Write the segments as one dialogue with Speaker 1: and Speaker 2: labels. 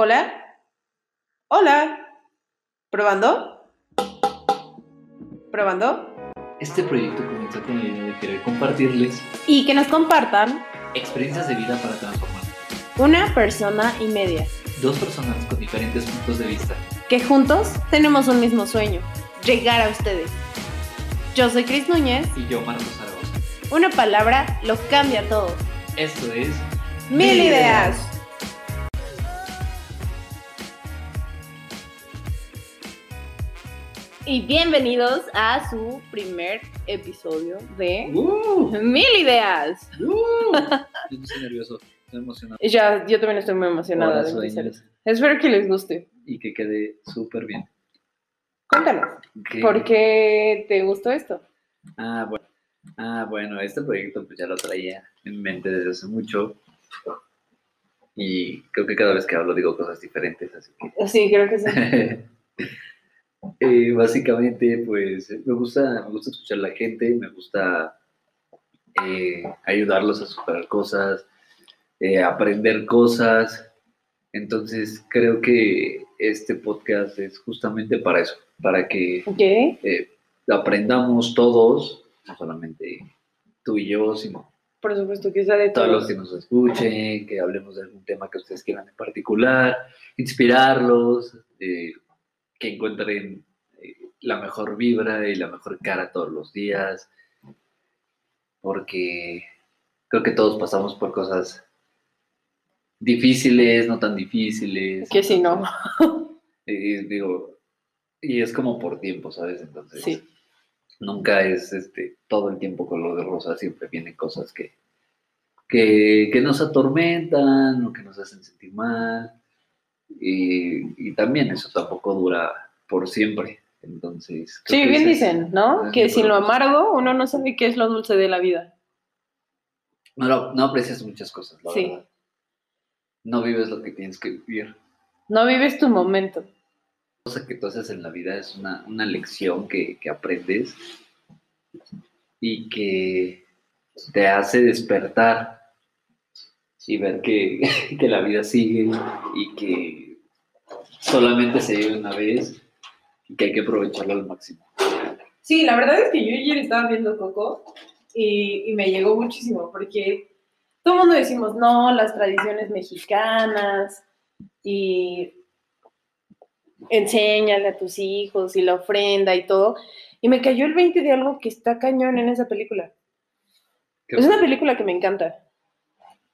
Speaker 1: Hola. Hola. ¿Probando? ¿Probando?
Speaker 2: Este proyecto comenzó con la idea de querer compartirles
Speaker 1: Y que nos compartan
Speaker 2: experiencias de vida para transformar.
Speaker 1: una persona y media.
Speaker 2: Dos personas con diferentes puntos de vista.
Speaker 1: Que juntos tenemos un mismo sueño. Llegar a ustedes. Yo soy Cris Núñez.
Speaker 2: Y yo, Marcos Zaragoza.
Speaker 1: Una palabra lo cambia todo.
Speaker 2: Esto es
Speaker 1: Mil ideas. Y bienvenidos a su primer episodio de
Speaker 2: ¡Uh!
Speaker 1: Mil Ideas.
Speaker 2: ¡Uh! Yo estoy nervioso, estoy emocionado.
Speaker 1: Ya, yo también estoy muy emocionada
Speaker 2: Hola,
Speaker 1: de
Speaker 2: sueños.
Speaker 1: empezar eso. Espero que les guste.
Speaker 2: Y que quede súper bien.
Speaker 1: Cuéntanos,
Speaker 2: ¿Qué?
Speaker 1: ¿por qué te gustó esto?
Speaker 2: Ah, bueno. Ah, bueno, este proyecto pues ya lo traía en mente desde hace mucho. Y creo que cada vez que hablo digo cosas diferentes, así que
Speaker 1: Sí, creo que sí.
Speaker 2: Eh, básicamente, pues me gusta, me gusta escuchar a la gente, me gusta eh, ayudarlos a superar cosas, eh, aprender cosas. Entonces, creo que este podcast es justamente para eso, para que eh, aprendamos todos, no solamente tú y yo, sino
Speaker 1: Por supuesto que sea de
Speaker 2: todos los
Speaker 1: todos.
Speaker 2: que nos escuchen, que hablemos de algún tema que ustedes quieran en particular, inspirarlos, eh, que encuentren eh, la mejor vibra y la mejor cara todos los días, porque creo que todos pasamos por cosas difíciles, no tan difíciles.
Speaker 1: Que si no.
Speaker 2: Y digo, y es como por tiempo, ¿sabes? Entonces,
Speaker 1: Sí.
Speaker 2: nunca es este, todo el tiempo color de rosa, siempre vienen cosas que, que, que nos atormentan o que nos hacen sentir mal. Y, y también eso tampoco dura por siempre. Entonces,
Speaker 1: Sí, bien
Speaker 2: ese
Speaker 1: dicen, ¿no? Que sin lo amargo uno no sabe qué es lo dulce de la vida.
Speaker 2: No, no, no aprecias muchas cosas, la
Speaker 1: Sí.
Speaker 2: verdad. No vives lo que tienes que vivir.
Speaker 1: No vives tu momento.
Speaker 2: cosa que tú haces en la vida es una, una lección que, que aprendes y que te hace despertar y ver que, que la vida sigue y que solamente se vive una vez y que hay que aprovecharlo al máximo.
Speaker 1: Sí, la verdad es que yo ayer estaba viendo Coco y, y me llegó muchísimo porque todo el mundo decimos, no, las tradiciones mexicanas y enséñale a tus hijos y la ofrenda y todo. Y me cayó el 20 de algo que está cañón en esa película.
Speaker 2: ¿Qué
Speaker 1: Es una película que me encanta.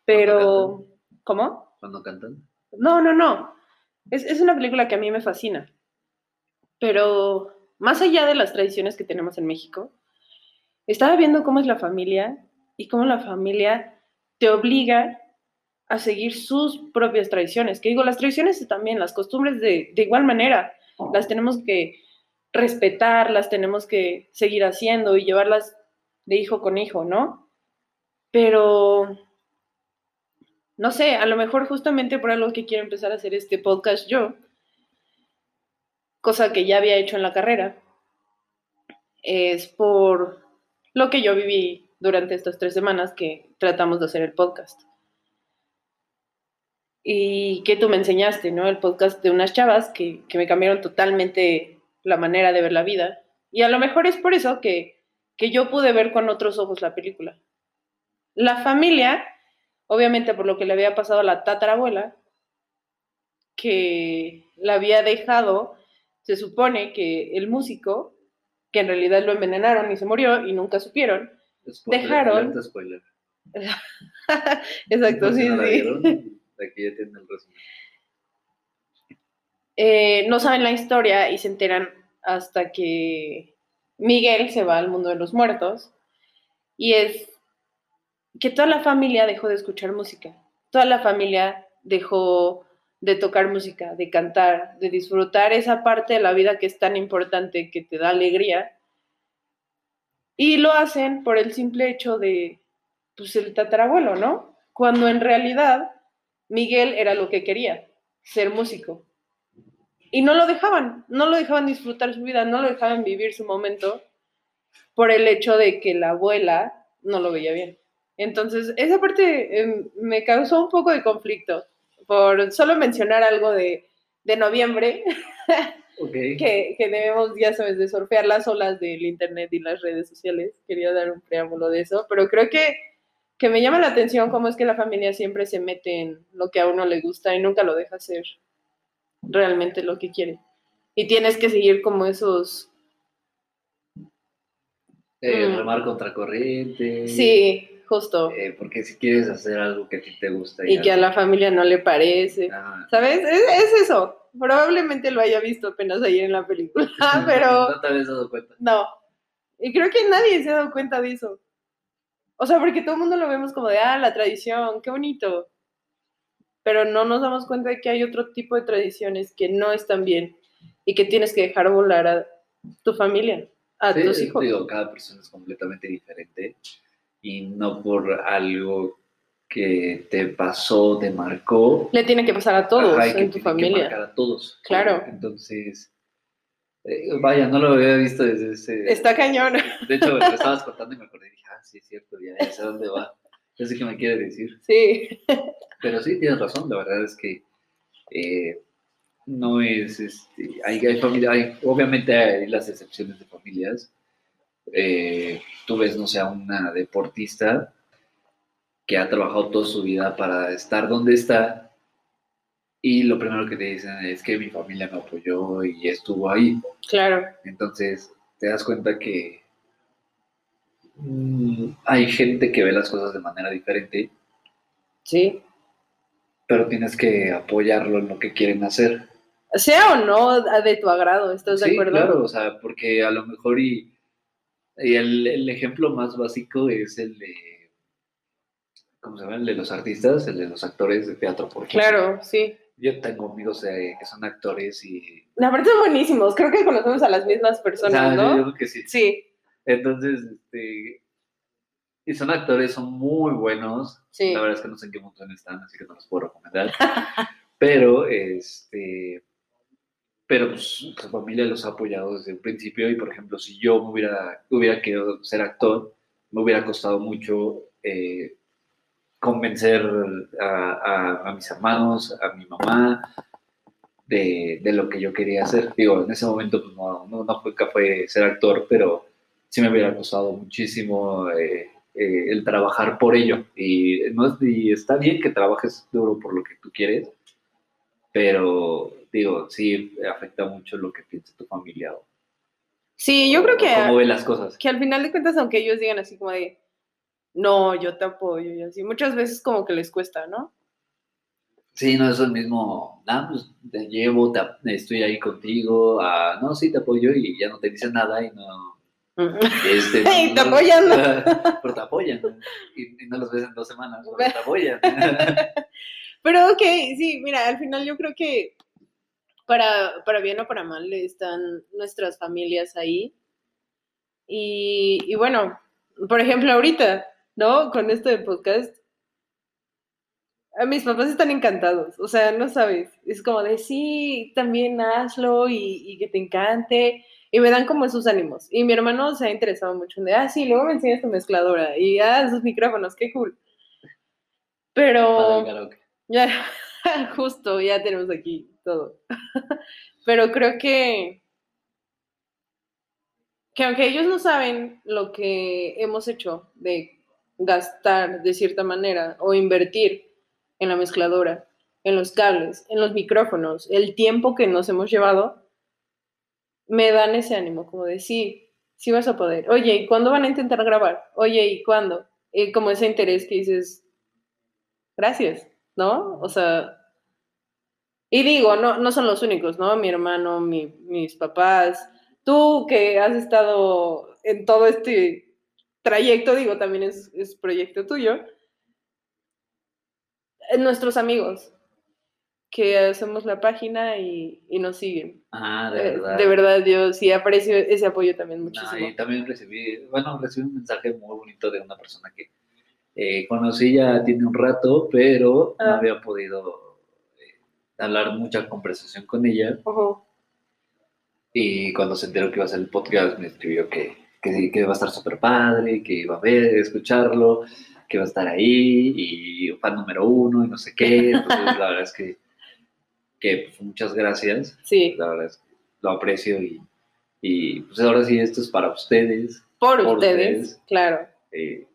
Speaker 1: Pero, ¿cómo?
Speaker 2: cuando cantan?
Speaker 1: No, no, no. Es, es una película que a mí me fascina. Pero más allá de las tradiciones que tenemos en México, estaba viendo cómo es la familia y cómo la familia te obliga a seguir sus propias tradiciones. Que digo, las tradiciones también, las costumbres de, de igual manera, las tenemos que respetar, las tenemos que seguir haciendo y llevarlas de hijo con hijo, ¿no? Pero no sé, a lo mejor justamente por algo que quiero empezar a hacer este podcast yo, cosa que ya había hecho en la carrera, es por lo que yo viví durante estas tres semanas que tratamos de hacer el podcast. Y que tú me enseñaste, ¿no? El podcast de unas chavas que, que me cambiaron totalmente la manera de ver la vida. Y a lo mejor es por eso que, que yo pude ver con otros ojos la película. La familia obviamente por lo que le había pasado a la tatarabuela, que la había dejado, se supone que el músico, que en realidad lo envenenaron y se murió y nunca supieron.
Speaker 2: Spoiler,
Speaker 1: Dejaron-
Speaker 2: spoiler.
Speaker 1: Exacto, sí,
Speaker 2: no
Speaker 1: sí.
Speaker 2: vieron, aquí ya tienen el resumen.
Speaker 1: Eh, no saben la historia y se enteran hasta que Miguel se va al mundo de los muertos y es que toda la familia dejó de escuchar música, toda la familia dejó de tocar música, de cantar, de disfrutar esa parte de la vida que es tan importante, que te da alegría. Y lo hacen por el simple hecho de, pues, el tatarabuelo, ¿no? Cuando en realidad Miguel era lo que quería, ser músico. Y no lo dejaban, no lo dejaban disfrutar su vida, no lo dejaban vivir su momento por el hecho de que la abuela no lo veía bien. Entonces, esa parte eh, me causó un poco de conflicto, por solo mencionar algo de, de noviembre,
Speaker 2: Ok.
Speaker 1: que, que debemos, ya sabes, de surfear las olas del internet y las redes sociales. Quería dar un preámbulo de eso, pero creo que, que me llama la atención cómo es que la familia siempre se mete en lo que a uno le gusta y nunca lo deja hacer realmente lo que quiere. Y tienes que seguir como esos...
Speaker 2: Eh,
Speaker 1: Mm.
Speaker 2: remar contra corriente.
Speaker 1: Sí, justo.
Speaker 2: Eh, porque si quieres hacer algo que a ti te gusta.
Speaker 1: Y que a la familia no le parece.
Speaker 2: Ah,
Speaker 1: ¿Sabes? Es, es eso. Probablemente lo haya visto apenas ayer en la película, pero
Speaker 2: No te habías dado cuenta.
Speaker 1: no. Y creo que nadie se ha dado cuenta de eso. O sea, porque todo el mundo lo vemos como de, ah, la tradición, qué bonito. Pero no nos damos cuenta de que hay otro tipo de tradiciones que no están bien y que tienes que dejar volar a tu familia, a
Speaker 2: Sí,
Speaker 1: tus hijos.
Speaker 2: Digo, cada persona es completamente diferente y no por algo que te pasó, te marcó.
Speaker 1: Le tiene que pasar a todos
Speaker 2: ajá, y que
Speaker 1: en tu
Speaker 2: tiene que
Speaker 1: familia.
Speaker 2: marcar a todos.
Speaker 1: Claro.
Speaker 2: Entonces, eh, vaya, no lo había visto desde ese.
Speaker 1: Está cañón.
Speaker 2: De hecho, lo estabas contando y me acordé y dije, ah, sí, es cierto, ya, ya sé dónde va. Ya sé qué me quiere decir.
Speaker 1: Sí.
Speaker 2: Pero sí, tienes razón, la verdad es que eh, no es, este, hay, hay familia, hay, obviamente hay las excepciones de familias. Eh, tú ves, no sé, a una deportista que ha trabajado toda su vida para estar donde está y lo primero que te dicen es que mi familia me apoyó y estuvo ahí.
Speaker 1: Claro.
Speaker 2: Entonces te das cuenta que mm, hay gente que ve las cosas de manera diferente
Speaker 1: Sí.
Speaker 2: pero tienes que apoyarlo en lo que quieren hacer.
Speaker 1: Sea o no de tu agrado, ¿estás de acuerdo?
Speaker 2: claro, o sea, porque a lo mejor y, y el, el ejemplo más básico es el de, ¿cómo se llama? El de los artistas, el de los actores de teatro, por ejemplo.
Speaker 1: Claro, sí.
Speaker 2: Yo tengo amigos eh, que son actores y...
Speaker 1: La verdad son buenísimos. Creo que conocemos a las mismas personas,
Speaker 2: sea, yo
Speaker 1: ¿no?
Speaker 2: creo que sí.
Speaker 1: Sí,
Speaker 2: Entonces, este, y son actores, son muy buenos.
Speaker 1: sí.
Speaker 2: La verdad es que no sé en qué montón están, así que no los puedo recomendar. pero, este, pero pues, su familia los ha apoyado desde el principio. Y por ejemplo, si yo me hubiera, hubiera querido ser actor, me hubiera costado mucho eh, convencer a, mis hermanos, a mi mamá, de, lo que yo quería hacer. Digo, en ese momento pues, no, no, no fue, fue ser actor, pero sí me hubiera costado muchísimo eh, eh, el trabajar por ello. Y, no y está bien que trabajes duro por lo que tú quieres, pero digo, sí afecta mucho lo que piensa tu familia o,
Speaker 1: Sí, yo creo
Speaker 2: o cómo
Speaker 1: que,
Speaker 2: ve las cosas.
Speaker 1: que al final de cuentas, aunque ellos digan así como de, no, yo te apoyo y así, muchas veces como que les cuesta, ¿no?
Speaker 2: Sí, no es el mismo, nah, pues te llevo, te estoy ahí contigo, ah, no, sí, te apoyo y ya no te dicen nada y no... Este,
Speaker 1: Y
Speaker 2: no-
Speaker 1: te apoyan.
Speaker 2: pero te apoyan. Y, y no los ves en dos semanas, pero te apoyan.
Speaker 1: Pero ok, sí, mira, al final yo creo que para, para bien o para mal están nuestras familias ahí. Y, y bueno, por ejemplo, ahorita, ¿no? Con esto de podcast, mis papás están encantados, o sea, no sabes, es como de sí, también hazlo y, que te encante, y me dan como esos ánimos. Y mi hermano se ha interesado mucho de, ah, sí, luego me enseñas tu mezcladora y ah, sus micrófonos, qué cool. Pero... Ya, justo, ya tenemos aquí todo. Pero creo que, que aunque ellos no saben lo que hemos hecho de gastar de cierta manera o invertir en la mezcladora, en los cables, en los micrófonos, el tiempo que nos hemos llevado, me dan ese ánimo, como de sí, sí vas a poder. Oye, ¿y cuándo van a intentar grabar? Oye, ¿y cuándo? Y como ese interés que dices, gracias. ¿No? O sea, y digo, no, no son los únicos, ¿no? Mi hermano, mi- mis papás, tú que has estado en todo este trayecto, digo, también es, es proyecto tuyo, Eh, nuestros amigos que hacemos la página y, y nos siguen.
Speaker 2: Ah, de
Speaker 1: Eh,
Speaker 2: verdad.
Speaker 1: de verdad, yo sí aprecio ese apoyo también
Speaker 2: No,
Speaker 1: muchísimo.
Speaker 2: y también recibí, bueno, recibí un mensaje muy bonito de una persona que eh, conocí ya tiene un rato, pero no
Speaker 1: Ah.
Speaker 2: había podido eh, hablar mucha conversación con ella.
Speaker 1: Ujú.
Speaker 2: Y cuando se enteró que iba a hacer el podcast, me escribió que, que, que iba a estar súper padre, que iba a ver, escucharlo. que va a estar ahí y fan número uno y no sé qué. Entonces, la verdad es que, que pues, muchas gracias.
Speaker 1: Sí,
Speaker 2: La verdad es que lo aprecio y, y pues ahora sí, esto es para ustedes.
Speaker 1: por,
Speaker 2: por
Speaker 1: ustedes,
Speaker 2: ustedes.
Speaker 1: claro.
Speaker 2: eh,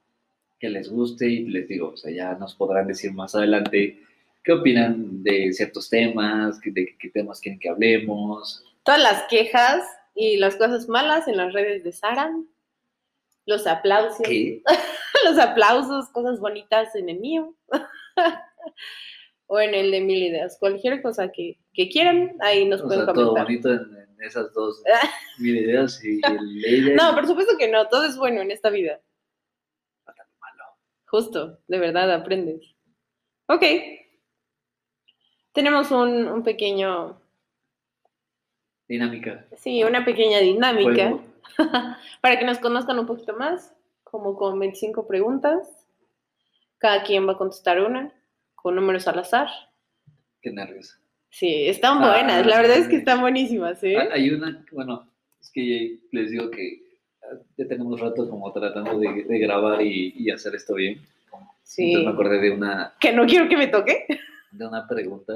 Speaker 2: que les guste y les digo, o sea, ya nos podrán decir más adelante qué opinan de ciertos temas, de qué temas quieren que hablemos.
Speaker 1: Todas las quejas y las cosas malas en las redes de Sara. Los aplausos.
Speaker 2: ¿Qué?
Speaker 1: Los aplausos, cosas bonitas en el mío. o en el de mil ideas. Cualquier cosa que, que quieran, ahí nos
Speaker 2: O
Speaker 1: pueden
Speaker 2: sea, todo
Speaker 1: comentar.
Speaker 2: bonito en, en esas dos mil ideas y el de ella.
Speaker 1: No, por supuesto que no, todo es bueno en esta vida. Justo, de verdad aprendes. Ok. Tenemos un, un pequeño,
Speaker 2: Dinámica.
Speaker 1: sí, una pequeña dinámica para que nos conozcan un poquito más, como con 25 preguntas. Cada quien va a contestar una con números al azar.
Speaker 2: Qué nervios.
Speaker 1: Sí, están
Speaker 2: Ah,
Speaker 1: buenas, la verdad es que
Speaker 2: sí.
Speaker 1: están buenísimas, ¿eh?
Speaker 2: Ah, Hay una, bueno, es que les digo que ah, ya tenemos rato como tratando de, de grabar y, y hacer esto bien.
Speaker 1: Sí.
Speaker 2: Entonces me acordé de una,
Speaker 1: Que no quiero que me toque.
Speaker 2: de una pregunta.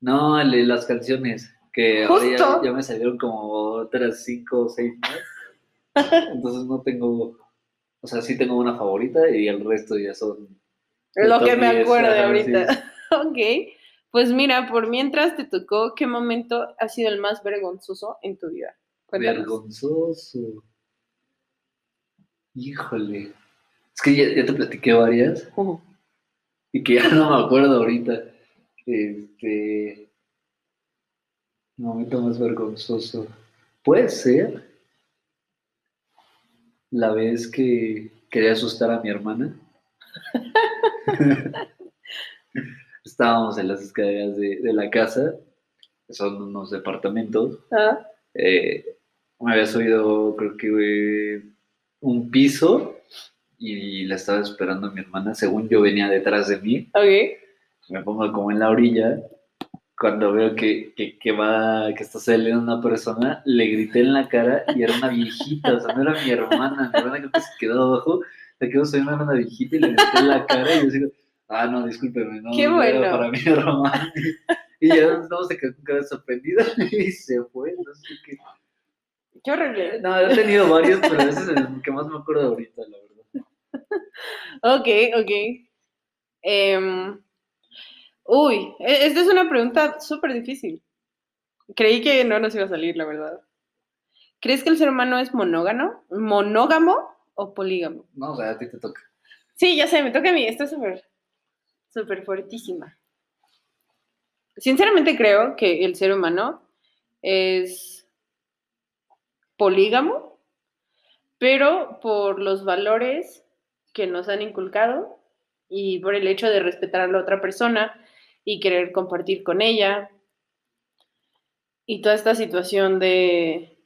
Speaker 2: No, las canciones, que ahora ya,
Speaker 1: Justo.
Speaker 2: ya me salieron como otras cinco o seis más. Entonces no tengo, o sea, sí tengo una favorita y el resto ya son...
Speaker 1: Lo que me
Speaker 2: 10,
Speaker 1: acuerdo de ahorita.
Speaker 2: sí.
Speaker 1: Ok. Pues mira, por mientras te tocó, ¿qué momento ha sido el más vergonzoso en tu vida? Cuéntanos.
Speaker 2: Vergonzoso. Híjole. Es que ya, ya te platiqué varias y que ya no me acuerdo ahorita. Este. Momento más vergonzoso. Puede ser la vez que quería asustar a mi hermana. Estábamos en las escaleras de, de la casa, son unos departamentos.
Speaker 1: Ah,
Speaker 2: eh, me había subido, creo que un piso y la estaba esperando mi hermana. Según yo venía detrás de mí, me pongo como en la orilla. Cuando veo que, que, que va, que está saliendo una persona, le grité en la cara y era una viejita, o sea, no era mi hermana. Mi hermana creo que se quedó abajo, se quedó era una viejita y le grité en la cara y yo digo, ah, no, discúlpeme, no,
Speaker 1: Qué
Speaker 2: no era para mi hermana. Y ya no se quedó con cara sorprendida y se fue, no sé qué.
Speaker 1: Qué horrible.
Speaker 2: No, he tenido varios, pero ese es el que más me acuerdo ahorita, la verdad.
Speaker 1: Ok, ok. Em, uy, e- esta es una pregunta súper difícil. Creí que no nos iba a salir, la verdad. ¿Crees que el ser humano es monógamo? ¿Monógamo o polígamo?
Speaker 2: No, o sea, a ti te toca.
Speaker 1: Sí, ya sé, me toca a mí. Esta es súper, súper fuertísima. Sinceramente creo que el ser humano es polígamo, pero por los valores que nos han inculcado y por el hecho de respetar a la otra persona y querer compartir con ella y toda esta situación de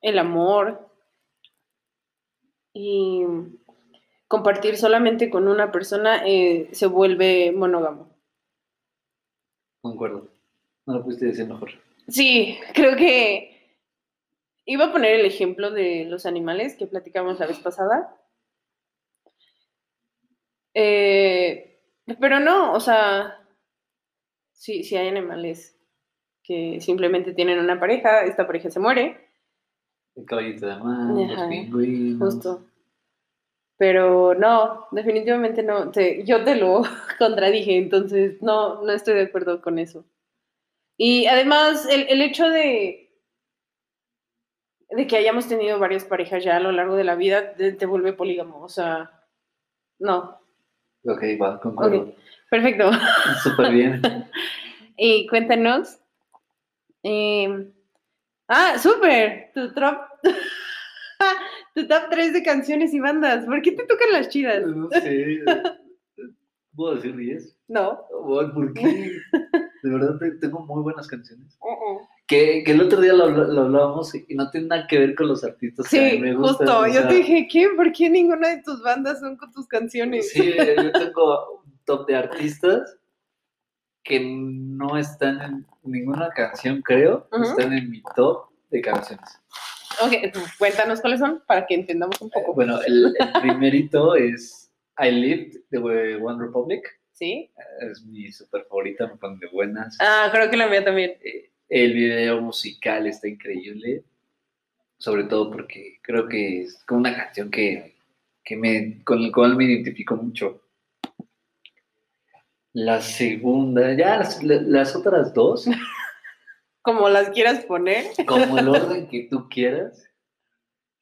Speaker 1: el amor y compartir solamente con una persona eh, se vuelve monógamo.
Speaker 2: Concuerdo. No lo pudiste decir mejor.
Speaker 1: Sí, creo que iba a poner el ejemplo de los animales que platicamos la vez pasada. Eh, pero no, o sea, sí, sí hay animales que simplemente tienen una pareja, esta pareja se muere,
Speaker 2: El caballito de mar, los
Speaker 1: Ajá,
Speaker 2: pingüinos.
Speaker 1: justo. Pero no, definitivamente no. Te- yo te lo contradije, entonces no, no estoy de acuerdo con eso. Y además, el, el hecho de, de que hayamos tenido varias parejas ya a lo largo de la vida te, te vuelve polígamo. O sea, no.
Speaker 2: Ok, va, concuerdo.
Speaker 1: Perfecto.
Speaker 2: Súper bien.
Speaker 1: Y cuéntanos. eh, ah, súper. Tu top, tu top 3 de canciones y bandas. ¿Por qué te tocan las chidas?
Speaker 2: No sé. ¿Puedo decir 10?
Speaker 1: No.
Speaker 2: ¿Por qué? De verdad te- tengo muy buenas canciones.
Speaker 1: Uh-uh.
Speaker 2: Que, que el otro día lo, lo hablábamos y no tiene nada que ver con los artistas que a mí
Speaker 1: Sí,
Speaker 2: me gustan.
Speaker 1: justo.
Speaker 2: o
Speaker 1: Yo te dije, ¿qué? ¿Por qué ninguna de tus bandas son con tus canciones?
Speaker 2: Sí, yo tengo un top de artistas que no están en ninguna canción, creo. Están en mi top de canciones.
Speaker 1: Ok, cuéntanos cuáles son para que entendamos un poco.
Speaker 2: Bueno, el, el primerito es I Lived de One Republic.
Speaker 1: ¿Sí?
Speaker 2: Es mi super favorita, me pone de buenas.
Speaker 1: Ah, creo que la mía también.
Speaker 2: Eh, el video musical está increíble. Sobre todo porque creo que es como una canción que, que me, con el cual me identifico mucho. La segunda, ya las, las otras dos.
Speaker 1: Como las quieras poner.
Speaker 2: Como el orden que tú quieras.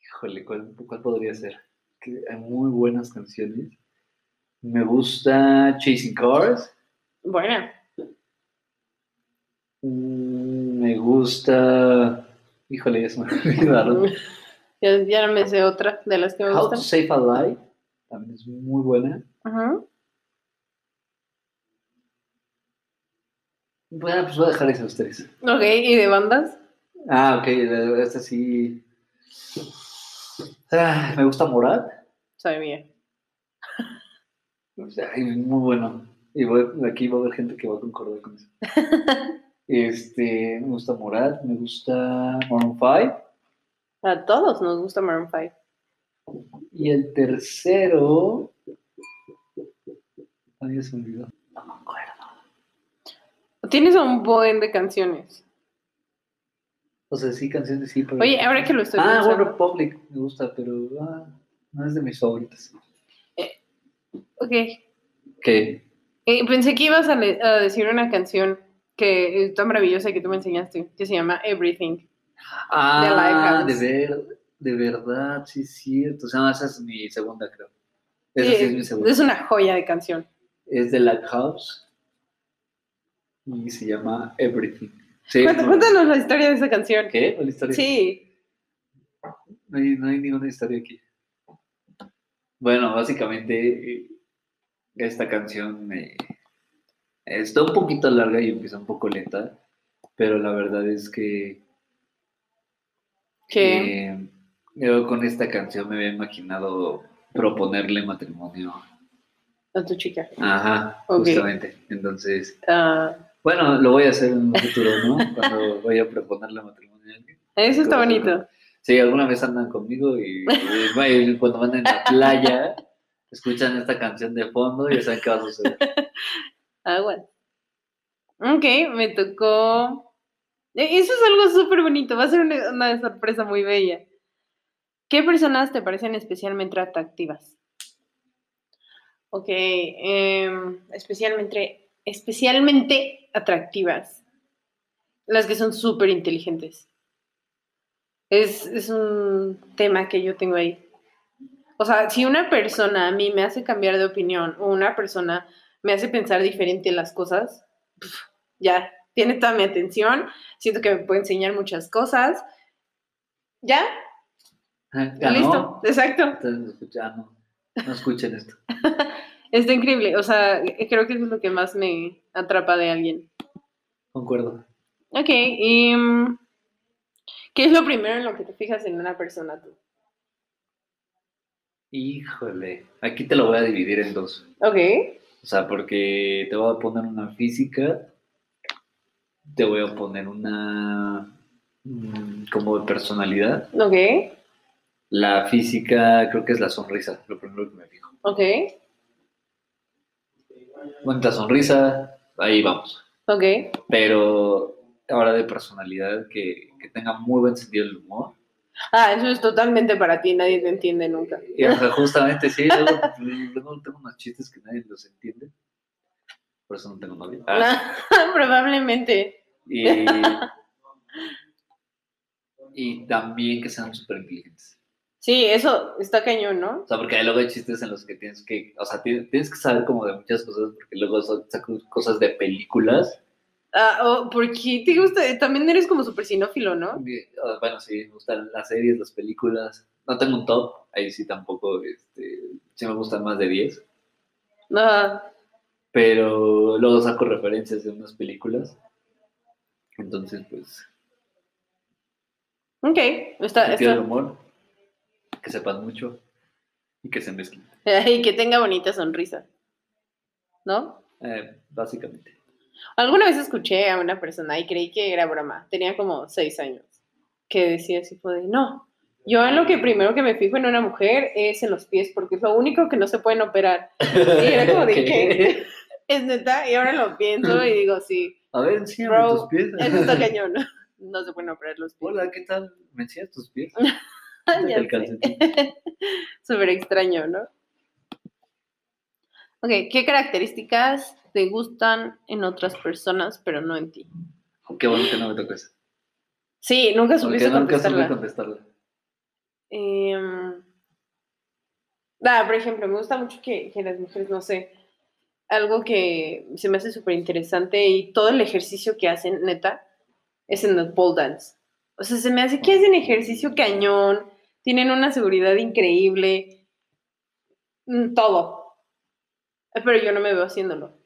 Speaker 2: Híjole, ¿cuál, cuál podría ser? Que hay muy buenas canciones. Me gusta Chasing Cars.
Speaker 1: Buena.
Speaker 2: Gusta. Híjole, ya se me olvidaron.
Speaker 1: Ya, ya no me sé otra de las que me
Speaker 2: How to. Save a Life. También es muy buena.
Speaker 1: Ajá.
Speaker 2: Bueno, pues voy a dejar esas tres.
Speaker 1: Ok, ¿y de bandas?
Speaker 2: Ah, ok, esta sí. Ah, me gusta Morat.
Speaker 1: Sabe mía.
Speaker 2: Ay, muy bueno. Y voy- aquí va a haber gente que va a concordar con eso. Este, me gusta Morat, me gusta Maroon 5.
Speaker 1: A todos nos gusta Maroon 5.
Speaker 2: Y el tercero. Ya se me olvidó. No me acuerdo.
Speaker 1: Tienes un buen de canciones.
Speaker 2: O sea, sí, canciones sí, pero.
Speaker 1: Oye, ahora que lo estoy
Speaker 2: Ah, One. Republic me gusta, pero ah, no es de mis favoritas.
Speaker 1: Ok.
Speaker 2: ¿Qué?
Speaker 1: Eh, pensé que ibas a decir una canción que es tan maravillosa que tú me enseñaste, que se llama Everything.
Speaker 2: Ah, de,
Speaker 1: Lighthouse.
Speaker 2: ver, de verdad, sí es cierto. O sea, esa es mi segunda, creo. Esa sí,
Speaker 1: Sí,
Speaker 2: es mi segunda.
Speaker 1: es una joya de canción.
Speaker 2: Es de Lighthouse y se llama Everything. Sí,
Speaker 1: Cuéntanos la historia de esa canción.
Speaker 2: ¿Qué? ¿Cuál historia?
Speaker 1: Sí.
Speaker 2: No hay, no hay ninguna historia aquí. Bueno, básicamente eh, esta canción eh, está un poquito larga y empieza un poco lenta, pero la verdad es que
Speaker 1: Que
Speaker 2: eh, yo con esta canción me había imaginado proponerle matrimonio.
Speaker 1: a tu chica.
Speaker 2: Ajá, justamente. Entonces,
Speaker 1: Ah,
Speaker 2: bueno, lo voy a hacer en un futuro, ¿no? Cuando vaya a proponerle matrimonio a alguien.
Speaker 1: eso está bonito.
Speaker 2: Sí, alguna vez andan conmigo y, y, cuando van en la playa, escuchan esta canción de fondo y ya saben qué va a suceder.
Speaker 1: Agua. Ok, me tocó. E- Eso es algo súper bonito. Va a ser una, una sorpresa muy bella. ¿Qué personas te parecen especialmente atractivas? Ok, em, especialmente, especialmente atractivas. Las que son súper inteligentes. Es, es un tema que yo tengo ahí. O sea, si una persona a mí me hace cambiar de opinión o una persona me hace pensar diferente las cosas, ya, tiene toda mi atención, siento que me puede enseñar muchas cosas. ¿Ya?
Speaker 2: Ya
Speaker 1: Listo,
Speaker 2: no,
Speaker 1: exacto.
Speaker 2: entonces escucha- ah, no, no escuchen esto.
Speaker 1: Está increíble, o sea, creo que eso es lo que más me atrapa de alguien.
Speaker 2: Concuerdo.
Speaker 1: Ok, y mm, ¿qué es lo primero en lo que te fijas en una persona tú?
Speaker 2: Híjole, aquí te lo voy a dividir en dos.
Speaker 1: Ok,
Speaker 2: O sea, porque te voy a poner una física, te voy a poner una mm, como de personalidad.
Speaker 1: ok,
Speaker 2: La física creo que es la sonrisa, lo primero que me fijo.
Speaker 1: ok,
Speaker 2: Bonita sonrisa, ahí vamos.
Speaker 1: ok.
Speaker 2: Pero ahora de personalidad que, que tenga muy buen sentido del humor.
Speaker 1: Ah, eso es totalmente para ti, nadie te entiende nunca.
Speaker 2: Y o sea, justamente sí, luego, luego tengo unos chistes que nadie los entiende. Por eso no tengo novia. Ah,
Speaker 1: Probablemente.
Speaker 2: y, y también que sean súper inteligentes.
Speaker 1: Sí, eso está cañón, ¿no?
Speaker 2: O sea, porque luego hay chistes en los que tienes que, o sea, tienes, tienes que saber como de muchas cosas, porque luego sacan cosas de películas.
Speaker 1: Ah, oh, porque te gusta, también eres como súper cinófilo, ¿no?
Speaker 2: Bueno, sí, me gustan las series, las películas. No tengo un top, ahí sí tampoco, este, sí me gustan más de 10.
Speaker 1: Ah,
Speaker 2: pero luego saco referencias de unas películas. Entonces, pues,
Speaker 1: ok, está, está.
Speaker 2: humor, que sepan mucho y que se mezclen,
Speaker 1: Y que tenga bonita sonrisa, ¿no?
Speaker 2: eh, básicamente.
Speaker 1: Alguna vez escuché a una persona y creí que era broma, tenía como seis años, que decía así, de, no, Yo en lo que primero que me fijo en una mujer es en los pies, porque es lo único que no se pueden operar. Y era como de
Speaker 2: ¿Qué?
Speaker 1: es neta, y ahora lo pienso y digo, sí,
Speaker 2: A ver, enséñame
Speaker 1: Bro,
Speaker 2: tus pies.
Speaker 1: eso está cañón. No se pueden operar los pies.
Speaker 2: Hola, ¿qué tal? ¿Me enseñas tus pies?
Speaker 1: Ya
Speaker 2: El calcetín.
Speaker 1: Súper extraño, ¿no? Ok, ¿qué características te gustan en otras personas, pero no en ti?
Speaker 2: Qué bueno que no me tocó eso.
Speaker 1: Sí, nunca
Speaker 2: Porque
Speaker 1: supiste
Speaker 2: nunca supe
Speaker 1: contestarla.
Speaker 2: contestarla.
Speaker 1: Em, ah, por ejemplo, me gusta mucho que, que las mujeres, no sé, algo que se me hace súper interesante y todo el ejercicio que hacen, neta, es en el pole dance. O sea, se me hace que hacen ejercicio cañón, tienen una seguridad increíble, mm, todo. Pero yo no me veo haciéndolo.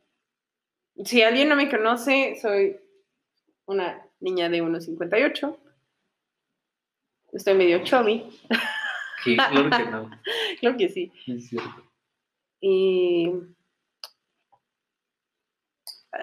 Speaker 1: Si alguien no me conoce, soy una niña de 1,58. Estoy medio chubby.
Speaker 2: Sí, claro que no.
Speaker 1: Creo que sí.
Speaker 2: Es cierto.
Speaker 1: Y.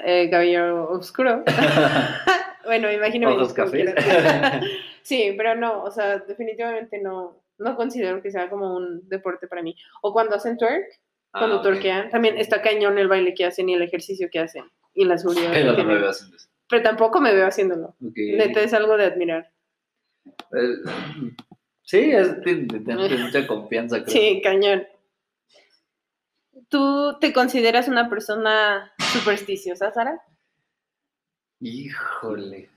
Speaker 1: eh, cabello oscuro. bueno, imagínate.
Speaker 2: Ojos cafés.
Speaker 1: sí, pero no, o sea, definitivamente no, no considero que sea como un deporte para mí. O cuando hacen twerk, cuando
Speaker 2: Ah,
Speaker 1: twerkean, también está cañón el baile que hacen y el ejercicio que hacen. Y la seguridad que
Speaker 2: Pero no me
Speaker 1: tienen.
Speaker 2: veo haciendo eso.
Speaker 1: Pero tampoco me veo haciéndolo.
Speaker 2: Ok.
Speaker 1: Neta, es algo de admirar.
Speaker 2: Eh, Sí, es de, de tener mucha confianza, creo.
Speaker 1: Sí, cañón. ¿Tú te consideras una persona supersticiosa, Sara?
Speaker 2: Híjole.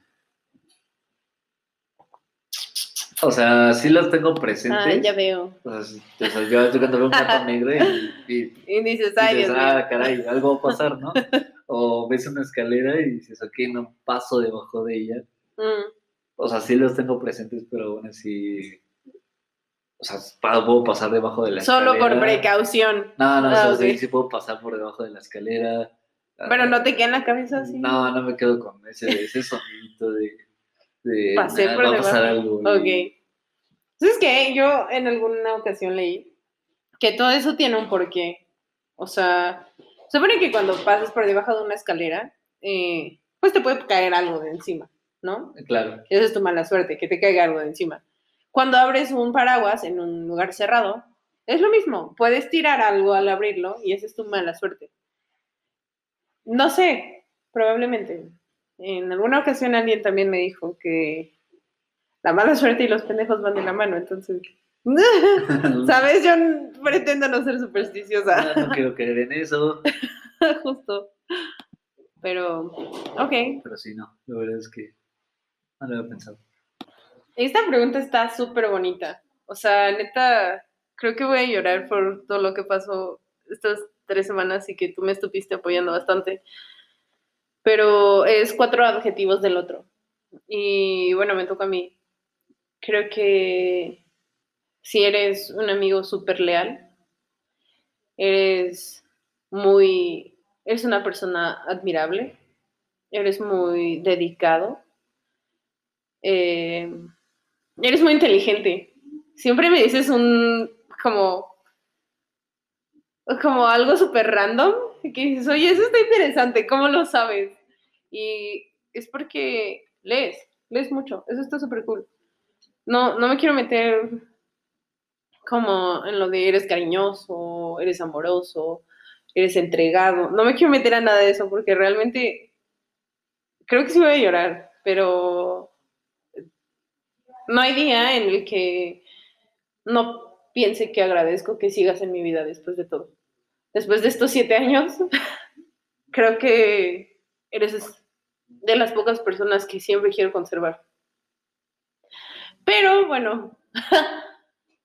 Speaker 2: O sea, sí los tengo presentes.
Speaker 1: Ah, ya veo.
Speaker 2: O sea, yo, yo cuando veo un gato negro y, y
Speaker 1: Y dices, ay,
Speaker 2: dices, ah, caray, algo va a pasar, ¿no? O ves una escalera y dices, ok, no paso debajo de ella.
Speaker 1: Mm,
Speaker 2: O sea, sí los tengo presentes, pero aún así. O sea, puedo pasar debajo de la
Speaker 1: Solo por
Speaker 2: escalera.
Speaker 1: precaución.
Speaker 2: No, no,
Speaker 1: Ah,
Speaker 2: o sea, sí, sí puedo pasar por debajo de la escalera.
Speaker 1: Pero no te queda en la cabeza así.
Speaker 2: No, no me quedo con ese, ese sonidito de. De
Speaker 1: Pasé
Speaker 2: "Ah,
Speaker 1: por
Speaker 2: va a pasar
Speaker 1: debajo".
Speaker 2: algo.
Speaker 1: Ok. ¿Sabes qué? Yo en alguna ocasión leí que todo eso tiene un porqué. O sea, se supone que cuando pasas por debajo de una escalera, eh, pues te puede caer algo de encima, ¿no?
Speaker 2: Claro.
Speaker 1: Esa es tu mala suerte, que te caiga algo de encima. Cuando abres un paraguas en un lugar cerrado, es lo mismo. Puedes tirar algo al abrirlo y esa es tu mala suerte. No sé, probablemente. En alguna ocasión alguien también me dijo que la mala suerte y los pendejos van de la mano, entonces... ¿Sabes? Yo pretendo no ser supersticiosa,
Speaker 2: No, no quiero creer en eso.
Speaker 1: justo. Pero, ok.
Speaker 2: Pero sí, no. La verdad es que no lo había pensado.
Speaker 1: Esta pregunta está súper bonita. O sea, neta, creo que voy a llorar por todo lo que pasó estas tres semanas y que tú me estuviste apoyando bastante. Pero es cuatro adjetivos del otro. Y bueno, me toca a mí. Creo que si eres un amigo súper leal, eres muy, eres una persona admirable, eres muy dedicado. Eh, Eres muy inteligente. Siempre me dices un como como algo súper random que dices, oye, eso está interesante, ¿cómo lo sabes? Y es porque lees, lees mucho, eso está súper cool. No, no me quiero meter como en lo de eres cariñoso, eres amoroso, eres entregado. No me quiero meter a nada de eso porque realmente creo que sí voy a llorar, pero no hay día en el que no piense que agradezco que sigas en mi vida después de todo. Después de estos siete años, creo que eres de las pocas personas que siempre quiero conservar. Pero bueno,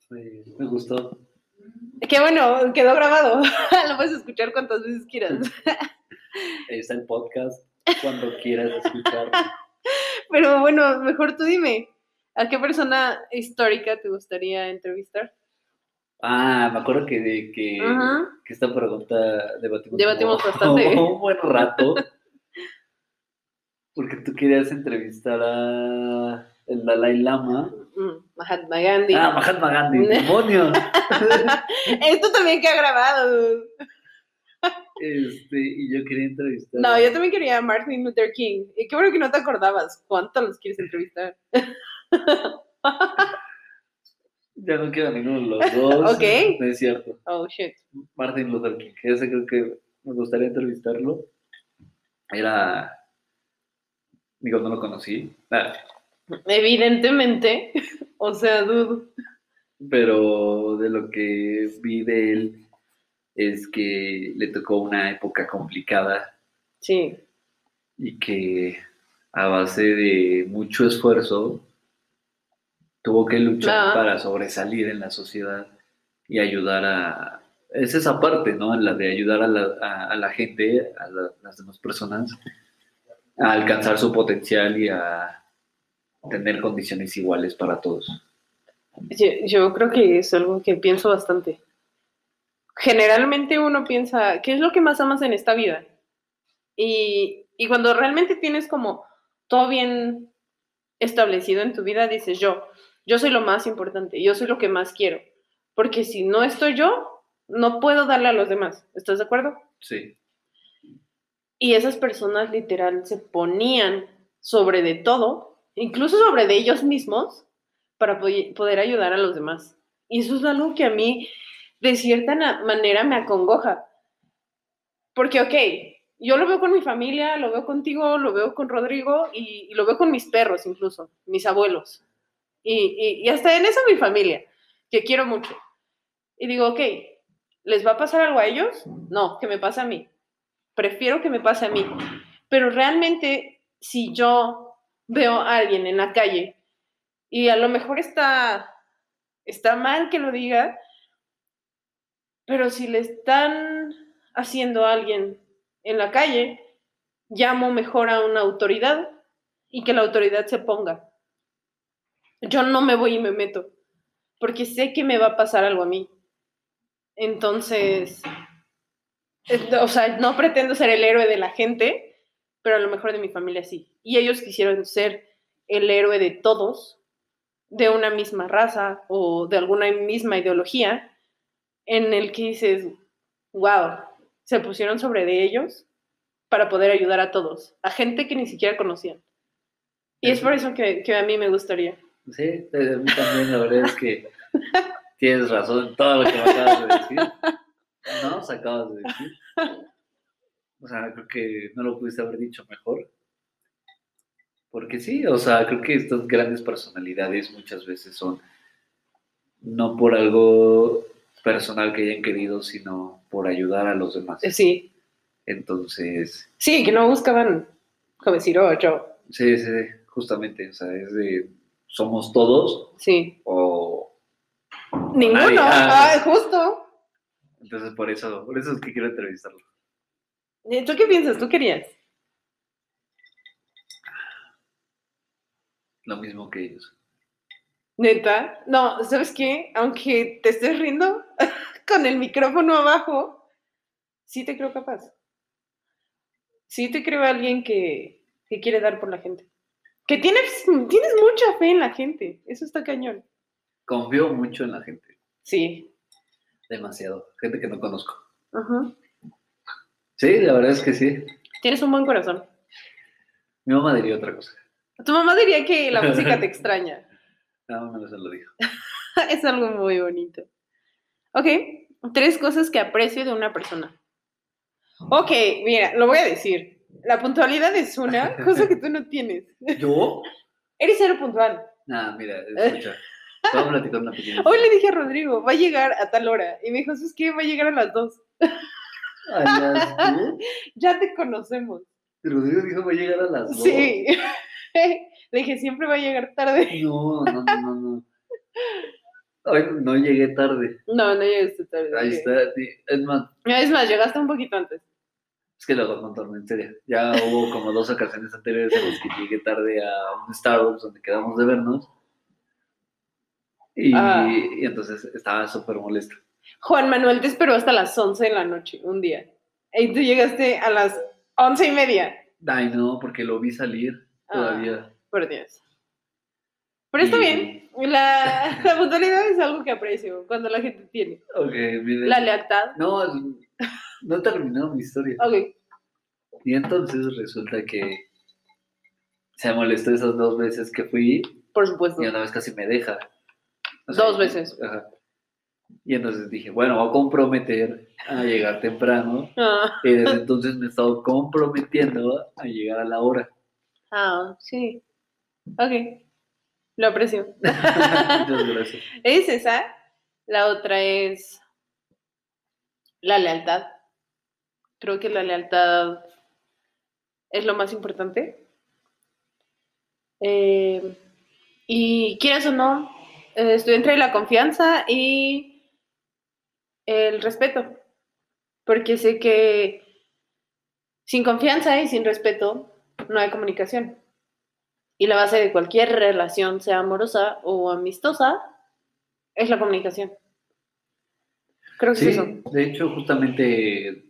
Speaker 2: Me, me gustó.
Speaker 1: qué bueno, quedó grabado. Lo puedes escuchar cuantas veces quieras.
Speaker 2: Ahí está el podcast. Cuando quieras escucharlo.
Speaker 1: Pero bueno, mejor tú dime, ¿a qué persona histórica te gustaría entrevistar?
Speaker 2: Ah, me acuerdo que, de, que,
Speaker 1: Ajá.
Speaker 2: que esta pregunta debatimos,
Speaker 1: Debatimos
Speaker 2: como-
Speaker 1: bastante.
Speaker 2: un buen rato. Porque tú querías entrevistar a el Dalai Lama.
Speaker 1: Mm, Mahatma Gandhi.
Speaker 2: Ah, Mahatma Gandhi, demonios.
Speaker 1: Esto también queda grabado.
Speaker 2: Este, y yo quería entrevistar.
Speaker 1: No, yo también quería a Martin Luther King. Y qué bueno que no te acordabas. ¿Cuánto los quieres entrevistar?
Speaker 2: Ya no quiero ninguno de los dos.
Speaker 1: Ok.
Speaker 2: No es cierto.
Speaker 1: Oh, shit.
Speaker 2: Martin Luther King, ese creo que me gustaría entrevistarlo. Era. Digo, no lo conocí. Ah,
Speaker 1: Evidentemente. O sea, dudo.
Speaker 2: pero de lo que vi de él es que le tocó una época complicada
Speaker 1: Sí.
Speaker 2: y que a base de mucho esfuerzo tuvo que luchar
Speaker 1: Ah.
Speaker 2: para sobresalir en la sociedad y ayudar a... Es esa parte, ¿no? La de ayudar a la, a- a la gente, a la- las demás personas, a alcanzar su potencial y a tener condiciones iguales para todos.
Speaker 1: Yo, yo creo que es algo que pienso bastante. Generalmente uno piensa, ¿qué es lo que más amas en esta vida? Y, y cuando realmente tienes como todo bien establecido en tu vida, dices yo, yo soy lo más importante, yo soy lo que más quiero. Porque si no estoy yo, no puedo darle a los demás. ¿Estás de acuerdo?
Speaker 2: Sí,
Speaker 1: Y esas personas literal se ponían sobre de todo, incluso sobre de ellos mismos, para po- poder ayudar a los demás. Y eso es algo que a mí, de cierta manera, me acongoja. Porque, ok, yo lo veo con mi familia, lo veo contigo, lo veo con Rodrigo y, lo veo con mis perros incluso, mis abuelos. Y, y- y hasta en eso mi familia, que quiero mucho. Y digo, ok, ¿les va a pasar algo a ellos? No, que me pasa a mí prefiero que me pase a mí. Pero realmente, si yo veo a alguien en la calle y a lo mejor está, está mal que lo diga, pero si le están haciendo a alguien en la calle, llamo mejor a una autoridad y que la autoridad se ponga. Yo no me voy y me meto, porque sé que me va a pasar algo a mí. Entonces, o sea, no pretendo ser el héroe de la gente, pero a lo mejor de mi familia sí. Y ellos quisieron ser el héroe de todos, de una misma raza o de alguna misma ideología, en el que dices, wow, se pusieron sobre de ellos para poder ayudar a todos, a gente que ni siquiera conocían. Y es por eso que, que a mí me gustaría.
Speaker 2: sí, a mí también la verdad es que tienes razón en todo lo que me acabas de decir. No, se acabas de decir. O sea, creo que no lo pudiste haber dicho mejor. Porque sí, o sea, creo que estas grandes personalidades muchas veces son no por algo personal que hayan querido, sino por ayudar a los demás.
Speaker 1: Sí,
Speaker 2: Entonces,
Speaker 1: sí, que no buscaban como decir, oh, yo,
Speaker 2: sí, sí, justamente, o sea, es de somos todos
Speaker 1: sí.
Speaker 2: o
Speaker 1: Ninguno,
Speaker 2: ah,
Speaker 1: justo.
Speaker 2: Entonces por eso, por eso es que quiero entrevistarlo.
Speaker 1: Eh, ¿Tú qué piensas? ¿Tú querías?
Speaker 2: Lo mismo que ellos.
Speaker 1: Neta, no, ¿sabes qué? Aunque te estés riendo con el micrófono abajo, sí te creo capaz. Sí te creo alguien que, que quiere dar por la gente. Que tienes, tienes mucha fe en la gente. Eso está cañón.
Speaker 2: Confío mucho en la gente,
Speaker 1: Sí.
Speaker 2: Demasiado. Gente que no conozco.
Speaker 1: Ajá.
Speaker 2: Sí, la verdad es que sí.
Speaker 1: Tienes un buen corazón.
Speaker 2: Mi mamá diría otra cosa.
Speaker 1: Tu mamá diría que la música te extraña.
Speaker 2: Una vez se lo dijo.
Speaker 1: es algo muy bonito. Ok, tres cosas que aprecio de una persona. Ok, mira, lo voy a decir. La puntualidad es una cosa que tú no tienes.
Speaker 2: ¿Yo?
Speaker 1: Eres cero puntual.
Speaker 2: Nah, mira, escucha. Una pequeña
Speaker 1: Hoy le dije a Rodrigo, va a llegar a tal hora. Y me dijo, ¿sabes qué? Va a llegar a las dos.
Speaker 2: ¿A las dos?
Speaker 1: Ya te conocemos.
Speaker 2: Rodrigo dijo va a llegar a las dos.
Speaker 1: Sí. le dije, siempre va a llegar tarde.
Speaker 2: No, no, no, no, no. Ay, no llegué tarde.
Speaker 1: No, no llegaste tarde.
Speaker 2: Ahí está. sí. Es más,
Speaker 1: Es más, llegaste un poquito antes.
Speaker 2: es que lo voy a contar en serio. Ya hubo como dos ocasiones anteriores en las que llegué tarde a un Starbucks donde quedamos de vernos. Y,
Speaker 1: Ah.
Speaker 2: y entonces estaba súper molesto.
Speaker 1: Juan Manuel te esperó hasta las 11 de la noche, un día. Y tú llegaste a las once y media.
Speaker 2: Ay, no, porque lo vi salir
Speaker 1: Ah.
Speaker 2: todavía.
Speaker 1: Por Dios. Pero está
Speaker 2: Y-
Speaker 1: bien. La, la puntualidad es algo que aprecio cuando la gente tiene.
Speaker 2: Mire.
Speaker 1: La lealtad.
Speaker 2: No, no he terminado mi historia.
Speaker 1: Ok.
Speaker 2: Y entonces resulta que se molestó esas dos veces que fui
Speaker 1: Por supuesto.
Speaker 2: y una vez casi me deja. O sea,
Speaker 1: Dos veces.
Speaker 2: Ajá. Y entonces dije, bueno, voy a comprometer a llegar temprano.
Speaker 1: Ah,
Speaker 2: Y desde entonces me he estado comprometiendo a llegar a la hora.
Speaker 1: ah, sí. Ok. Lo aprecio.
Speaker 2: Muchas gracias.
Speaker 1: Es esa. La otra es la lealtad. Creo que la lealtad es lo más importante. Eh, y quieras o no, eh, estoy entre la confianza y el respeto. Porque sé que sin confianza y sin respeto no hay comunicación. Y la base de cualquier relación, sea amorosa o amistosa, es la comunicación. Creo que
Speaker 2: Sí,
Speaker 1: es eso.
Speaker 2: de hecho, justamente,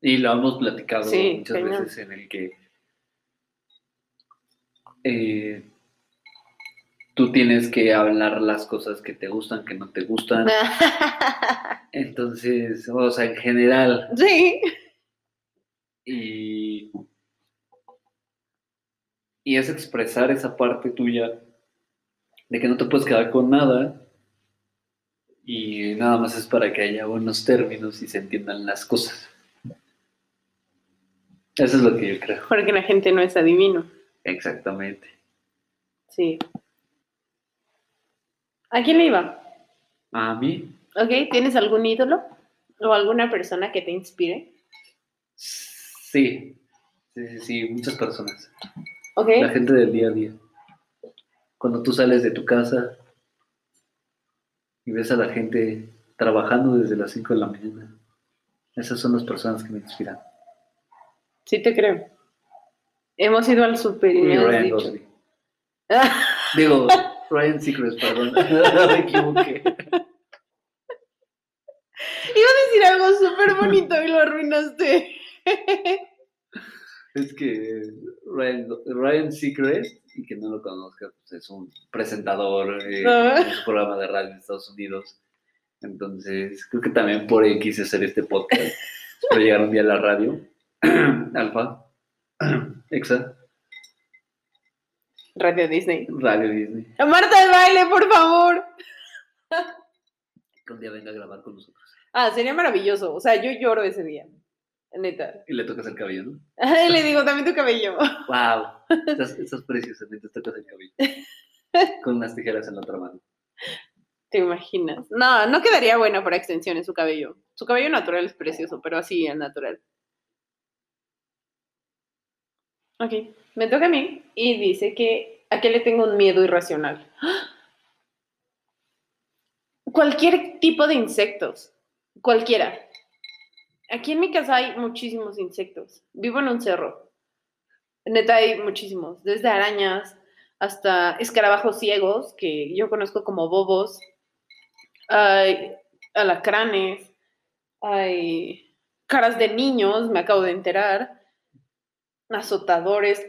Speaker 2: y lo hemos platicado
Speaker 1: Sí,
Speaker 2: muchas veces en el que eh, tú tienes que hablar las cosas que te gustan, que no te gustan. Entonces, o sea, en general,
Speaker 1: sí.
Speaker 2: y, y es expresar esa parte tuya de que no te puedes quedar con nada y nada más es para que haya buenos términos y se entiendan las cosas. Eso es lo que yo creo.
Speaker 1: Porque la gente no es adivino.
Speaker 2: Exactamente.
Speaker 1: Sí. ¿A quién le iba?
Speaker 2: A mí,
Speaker 1: ¿Ok? ¿Tienes algún ídolo? ¿O alguna persona que te inspire?
Speaker 2: sí. Sí, sí, sí, muchas personas.
Speaker 1: ¿Ok?
Speaker 2: La gente del día a día. Cuando tú sales de tu casa y ves a la gente trabajando desde las 5 de la mañana, esas son las personas que me inspiran.
Speaker 1: Sí te creo. Hemos ido al super y me has
Speaker 2: Ryan
Speaker 1: dicho.
Speaker 2: Digo, Ryan Seacrest, perdón. me equivoqué.
Speaker 1: Iba a decir algo súper bonito y lo arruinaste.
Speaker 2: Es que Ryan, Ryan Seacrest, y que no lo conozca, pues es un presentador eh,
Speaker 1: Ah.
Speaker 2: en un programa de radio en Estados Unidos. Entonces, creo que también por él quise hacer este podcast. Espero llegar un día a la radio. Alfa. Exa.
Speaker 1: Radio Disney.
Speaker 2: Radio Disney.
Speaker 1: Marta del baile, por favor.
Speaker 2: Que un día venga a grabar con nosotros.
Speaker 1: Ah, sería maravilloso. O sea, yo lloro ese día. Neta.
Speaker 2: Y le tocas el cabello, ¿no?
Speaker 1: Ay, le digo, también tu cabello.
Speaker 2: ¡Wow! Estás, estás preciosa mientras tocas el cabello. Con unas tijeras en la otra mano.
Speaker 1: ¿Te imaginas? No, no quedaría bueno para extensiones su cabello. Su cabello natural es precioso, pero así es natural. Ok, me toca a mí y dice que a qué le tengo un miedo irracional. Cualquier tipo de insectos, cualquiera. Aquí en mi casa hay muchísimos insectos. Vivo en un cerro. Neta hay muchísimos, desde arañas hasta escarabajos ciegos, que yo conozco como bobos. Hay alacranes, hay caras de niños, me acabo de enterar, azotadores,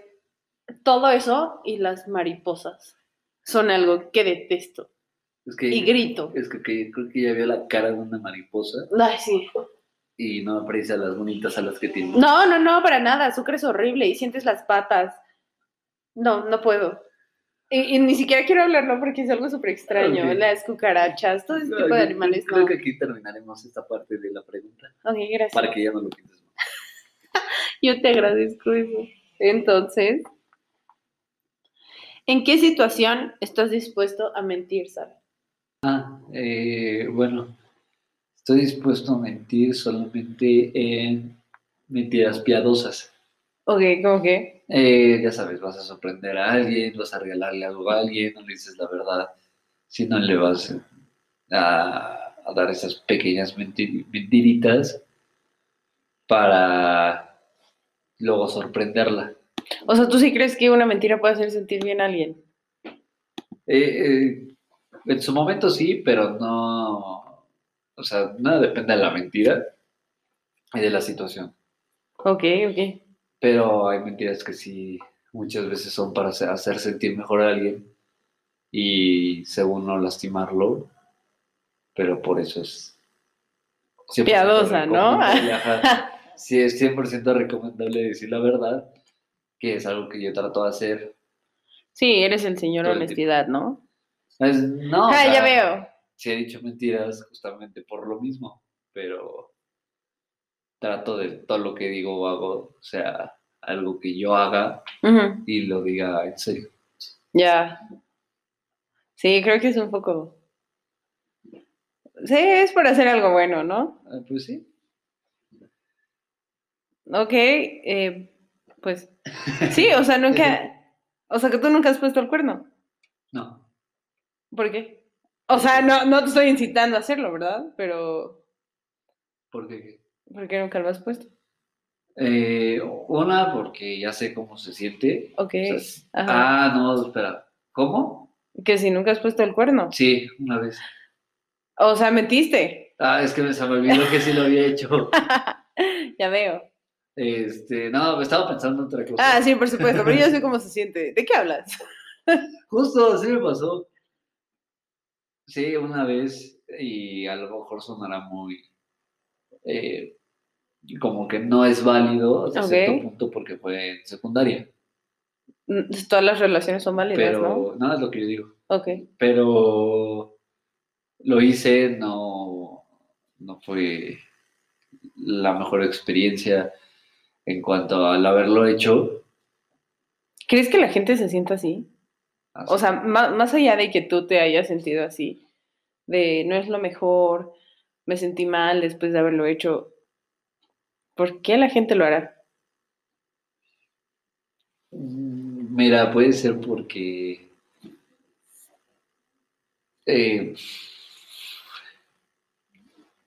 Speaker 1: todo eso y las mariposas son algo que detesto
Speaker 2: Es que,
Speaker 1: y grito.
Speaker 2: es que, que creo que ya vio la cara de una mariposa
Speaker 1: Ay, sí.
Speaker 2: y no aprecia las bonitas alas que tiene.
Speaker 1: No, no, no, para nada. Azúcar es horrible y sientes las patas. No, no puedo. Y, y ni siquiera quiero hablarlo porque es algo súper extraño. Las cucarachas, todo ese
Speaker 2: No,
Speaker 1: tipo de animales.
Speaker 2: Creo
Speaker 1: No.
Speaker 2: que aquí terminaremos esta parte de la pregunta
Speaker 1: Ok, gracias.
Speaker 2: para que ya no lo pienses.
Speaker 1: Yo te agradezco eso. Entonces, ¿en qué situación estás dispuesto a mentir, Sara?
Speaker 2: Ah, eh, bueno, estoy dispuesto a mentir solamente en mentiras piadosas.
Speaker 1: Ok, ¿cómo que?
Speaker 2: Eh, ya sabes, vas a sorprender a alguien, vas a regalarle algo a alguien, no le dices la verdad, si no le vas a, a dar esas pequeñas menti- mentiritas para luego sorprenderla.
Speaker 1: O sea, ¿tú sí crees que una mentira puede hacer sentir bien a alguien?
Speaker 2: Eh, eh, en su momento sí, pero no, o sea, nada depende de la mentira y de la situación.
Speaker 1: Ok, ok.
Speaker 2: Pero hay mentiras que sí muchas veces son para hacer, sentir mejor a alguien y según no lastimarlo, pero por eso es 100%
Speaker 1: Piadosa, ¿no?
Speaker 2: Sí, es 100% recomendable decir la verdad, que es algo que yo trato de hacer.
Speaker 1: Sí, eres el señor honestidad, ¿no?
Speaker 2: Es- no, o
Speaker 1: ah, ya veo.
Speaker 2: sí he dicho mentiras justamente por lo mismo, pero trato de todo lo que digo o hago, sea algo que yo haga y lo diga en serio.
Speaker 1: Ya. Sí, creo que es un poco. Sí, es por hacer algo bueno, ¿no?
Speaker 2: Ah, Pues sí.
Speaker 1: Ok, eh, pues sí, o sea, nunca. O sea, que tú nunca has puesto el cuerno.
Speaker 2: No.
Speaker 1: ¿Por qué? O sea, no, no te estoy incitando a hacerlo, ¿verdad? Pero.
Speaker 2: Porque,
Speaker 1: ¿Por qué nunca lo has puesto?
Speaker 2: eh, una, porque ya sé cómo se siente.
Speaker 1: Ok.
Speaker 2: O sea,
Speaker 1: Ajá.
Speaker 2: ah, no, espera. ¿Cómo?
Speaker 1: Que si nunca has puesto el cuerno.
Speaker 2: Sí, una vez.
Speaker 1: O sea, mentiste.
Speaker 2: Ah, es que me- se me olvidó que sí lo había hecho.
Speaker 1: ya veo.
Speaker 2: Este, no, me estaba pensando en otra cosa.
Speaker 1: Ah, sí, por supuesto, pero yo sé cómo se siente. ¿De qué hablas?
Speaker 2: Justo, así me pasó. Sí, una vez, y a lo mejor sonará muy. eh, como que no es válido hasta cierto punto porque fue en secundaria.
Speaker 1: Mm, Todas las relaciones son válidas, ¿no?
Speaker 2: Pero, nada es lo que yo digo.
Speaker 1: Ok.
Speaker 2: Pero lo hice, no, no fue la mejor experiencia en cuanto al haberlo hecho.
Speaker 1: ¿Crees que la gente se sienta así? O sea, má- más, allá de que tú te hayas sentido así, de no es lo mejor, me sentí mal después de haberlo hecho, ¿por qué la gente lo hará?
Speaker 2: Mm, Mira, puede ser porque eh,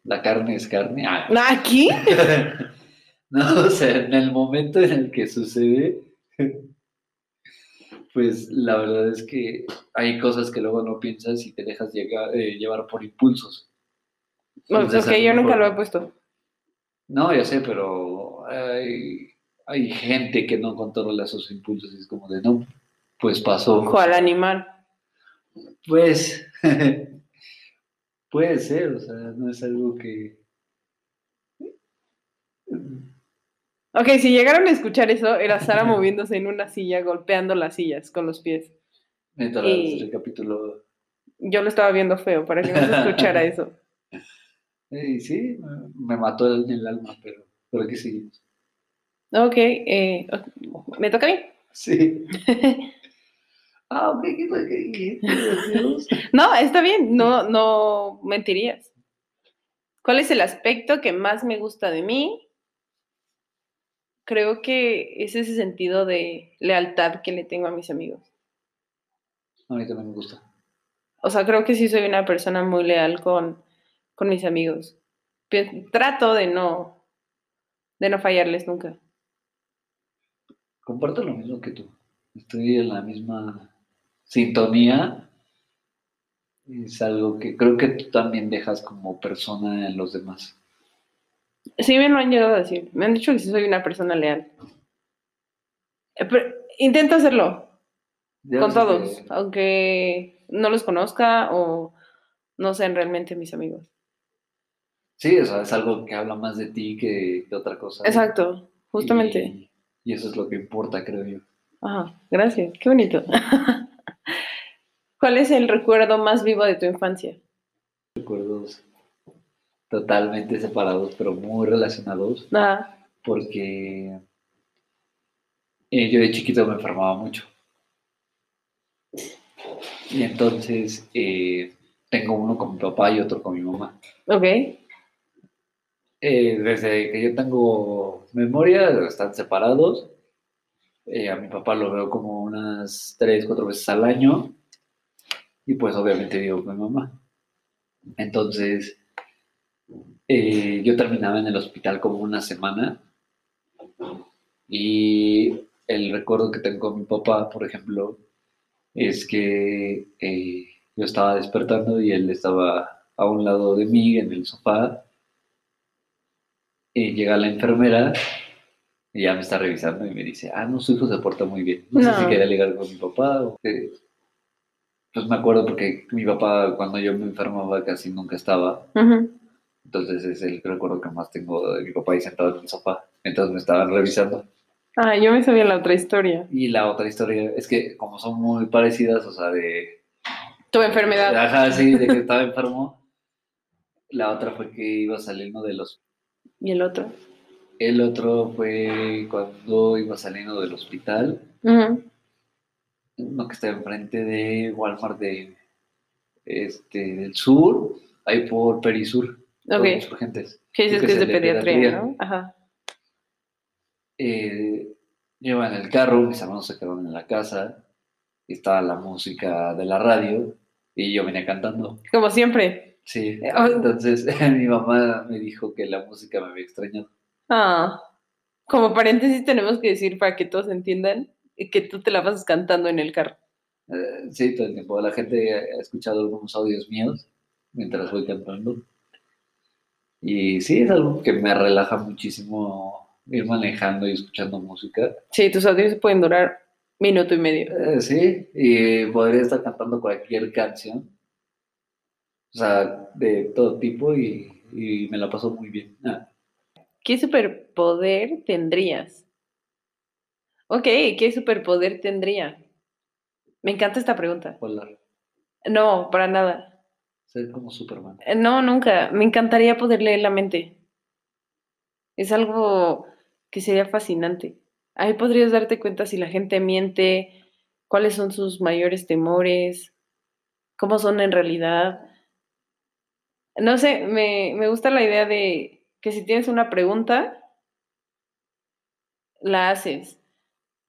Speaker 2: la carne es carne. Ah.
Speaker 1: ¿Aquí?
Speaker 2: No, o sea, en el momento en el que sucede, pues la verdad es que hay cosas que luego no piensas y te dejas llegar- eh, llevar por impulsos. Entonces,
Speaker 1: ok,
Speaker 2: a
Speaker 1: yo nunca lo he puesto.
Speaker 2: No, ya sé, pero hay, hay gente que no controla sus impulsos y es como de, no, pues pasó.
Speaker 1: Ojo al animal.
Speaker 2: Pues puede ser, o sea, no es algo que...
Speaker 1: Ok, si llegaron a escuchar eso, era Sara moviéndose en una silla, golpeando las sillas con los pies.
Speaker 2: Mientras
Speaker 1: Y-
Speaker 2: recapitulo.
Speaker 1: Yo lo estaba viendo feo para que no se escuchara eso.
Speaker 2: Sí, me- mató en el alma, pero, pero aquí seguimos.
Speaker 1: Ok, eh, me toca a mí.
Speaker 2: Sí. Ah, ok, ¿qué.
Speaker 1: No, está bien, no, no mentirías. ¿Cuál es el aspecto que más me gusta de mí? Creo que es ese sentido de lealtad que le tengo a mis amigos.
Speaker 2: A mí también me gusta.
Speaker 1: O sea, creo que sí soy una persona muy leal con, con mis amigos. Trato de no, de no fallarles nunca.
Speaker 2: Comparto lo mismo que tú. Estoy en la misma sintonía. Es algo que creo que tú también dejas como persona en los demás.
Speaker 1: Sí me lo han llegado a decir. Me han dicho que sí soy una persona leal. Eh, pero intento hacerlo.
Speaker 2: Ya
Speaker 1: con
Speaker 2: que-
Speaker 1: todos, aunque no los conozca o no sean realmente mis amigos.
Speaker 2: Sí, o sea, es algo que habla más de ti que de otra cosa.
Speaker 1: Exacto, justamente.
Speaker 2: Y, y eso es lo que importa, creo yo.
Speaker 1: Ajá, gracias, qué bonito. ¿Cuál es el recuerdo más vivo de tu infancia?
Speaker 2: Totalmente separados, pero muy relacionados,
Speaker 1: Ajá,
Speaker 2: porque eh, yo de chiquito me enfermaba mucho. Y entonces eh, tengo uno con mi papá y otro con mi mamá.
Speaker 1: ok,
Speaker 2: Eh, desde que yo tengo memoria, están separados. Eh, a mi papá lo veo como unas tres, cuatro veces al año. Y pues obviamente vivo con mi mamá. Entonces, eh, yo terminaba en el hospital como una semana. Y el recuerdo que tengo con mi papá, por ejemplo, es que eh, yo estaba despertando y él estaba a un lado de mí en el sofá y llega la enfermera y ya me está revisando y me dice, ah, no, su hijo se porta muy bien. No, sé si
Speaker 1: No.
Speaker 2: quería ligar con mi papá o que... Pues me acuerdo porque mi papá cuando yo me enfermaba casi nunca estaba.
Speaker 1: ujú,
Speaker 2: Entonces es el recuerdo que más tengo de mi papá ahí sentado en el sofá. Entonces me estaban revisando.
Speaker 1: Ah, yo me sabía la otra historia.
Speaker 2: Y la otra historia es que como son muy parecidas, o sea, de
Speaker 1: Tu enfermedad.
Speaker 2: Ajá, sí, de que estaba enfermo. La otra fue que iba saliendo de los...
Speaker 1: ¿Y el otro?
Speaker 2: El otro fue cuando iba saliendo del hospital.
Speaker 1: Ujú.
Speaker 2: Uno que está enfrente de Walmart de, este, del sur, ahí por Perisur. Por
Speaker 1: Ok.
Speaker 2: Insurgentes.
Speaker 1: ¿Qué dices que es de
Speaker 2: el
Speaker 1: pediatría, no? Ajá.
Speaker 2: Eh, yo iba en el carro, mis hermanos se quedaron en la casa, y estaba la música de la radio, y yo venía cantando.
Speaker 1: Como siempre.
Speaker 2: Sí,
Speaker 1: Eh, oh.
Speaker 2: entonces mi mamá me dijo que la música me había extrañado.
Speaker 1: Ah. Como paréntesis tenemos que decir para que todos entiendan que tú te la pasas cantando en el carro.
Speaker 2: Eh, sí, todo el tiempo. La gente ha escuchado algunos audios míos mientras voy cantando. Y sí, es algo que me relaja muchísimo ir manejando y escuchando música.
Speaker 1: Sí, tus audios pueden durar minuto y medio.
Speaker 2: Eh, sí, y podría estar cantando cualquier canción. O sea, de todo tipo y, y me la paso muy bien. Ah,
Speaker 1: ¿Qué superpoder tendrías? Ok, ¿qué superpoder tendría? Me encanta esta pregunta.
Speaker 2: volar,
Speaker 1: No, para nada.
Speaker 2: Ser como Superman.
Speaker 1: Eh, No, nunca. Me encantaría poder leer la mente. Es algo que sería fascinante. Ahí podrías darte cuenta si la gente miente, cuáles son sus mayores temores, cómo son en realidad. No sé, me, me gusta la idea de que si tienes una pregunta, la haces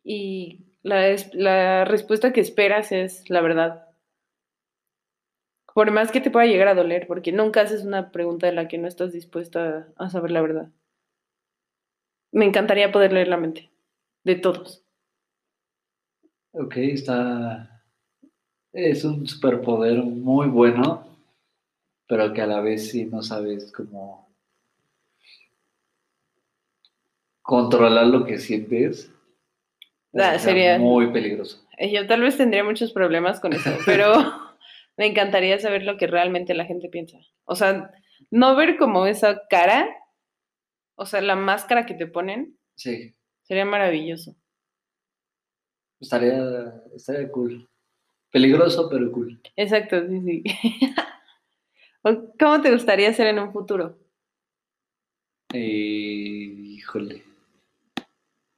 Speaker 1: y la, la respuesta que esperas es la verdad. Por más que te pueda llegar a doler, porque nunca haces una pregunta de la que no estás dispuesta a saber la verdad. Me encantaría poder leer la mente de todos.
Speaker 2: Ok, está. Es un superpoder muy bueno, pero que a la vez sí no sabes cómo controlar lo que sientes.
Speaker 1: Ah, sería-
Speaker 2: muy peligroso.
Speaker 1: Eh, Yo tal vez tendría muchos problemas con eso, pero me encantaría saber lo que realmente la gente piensa. O sea, no ver como esa cara, o sea, la máscara que te ponen,
Speaker 2: Sí,
Speaker 1: sería maravilloso.
Speaker 2: estaría, estaría cool. Peligroso, pero cool.
Speaker 1: Exacto, sí, sí. ¿Cómo te gustaría ser en un futuro?
Speaker 2: Eh, híjole.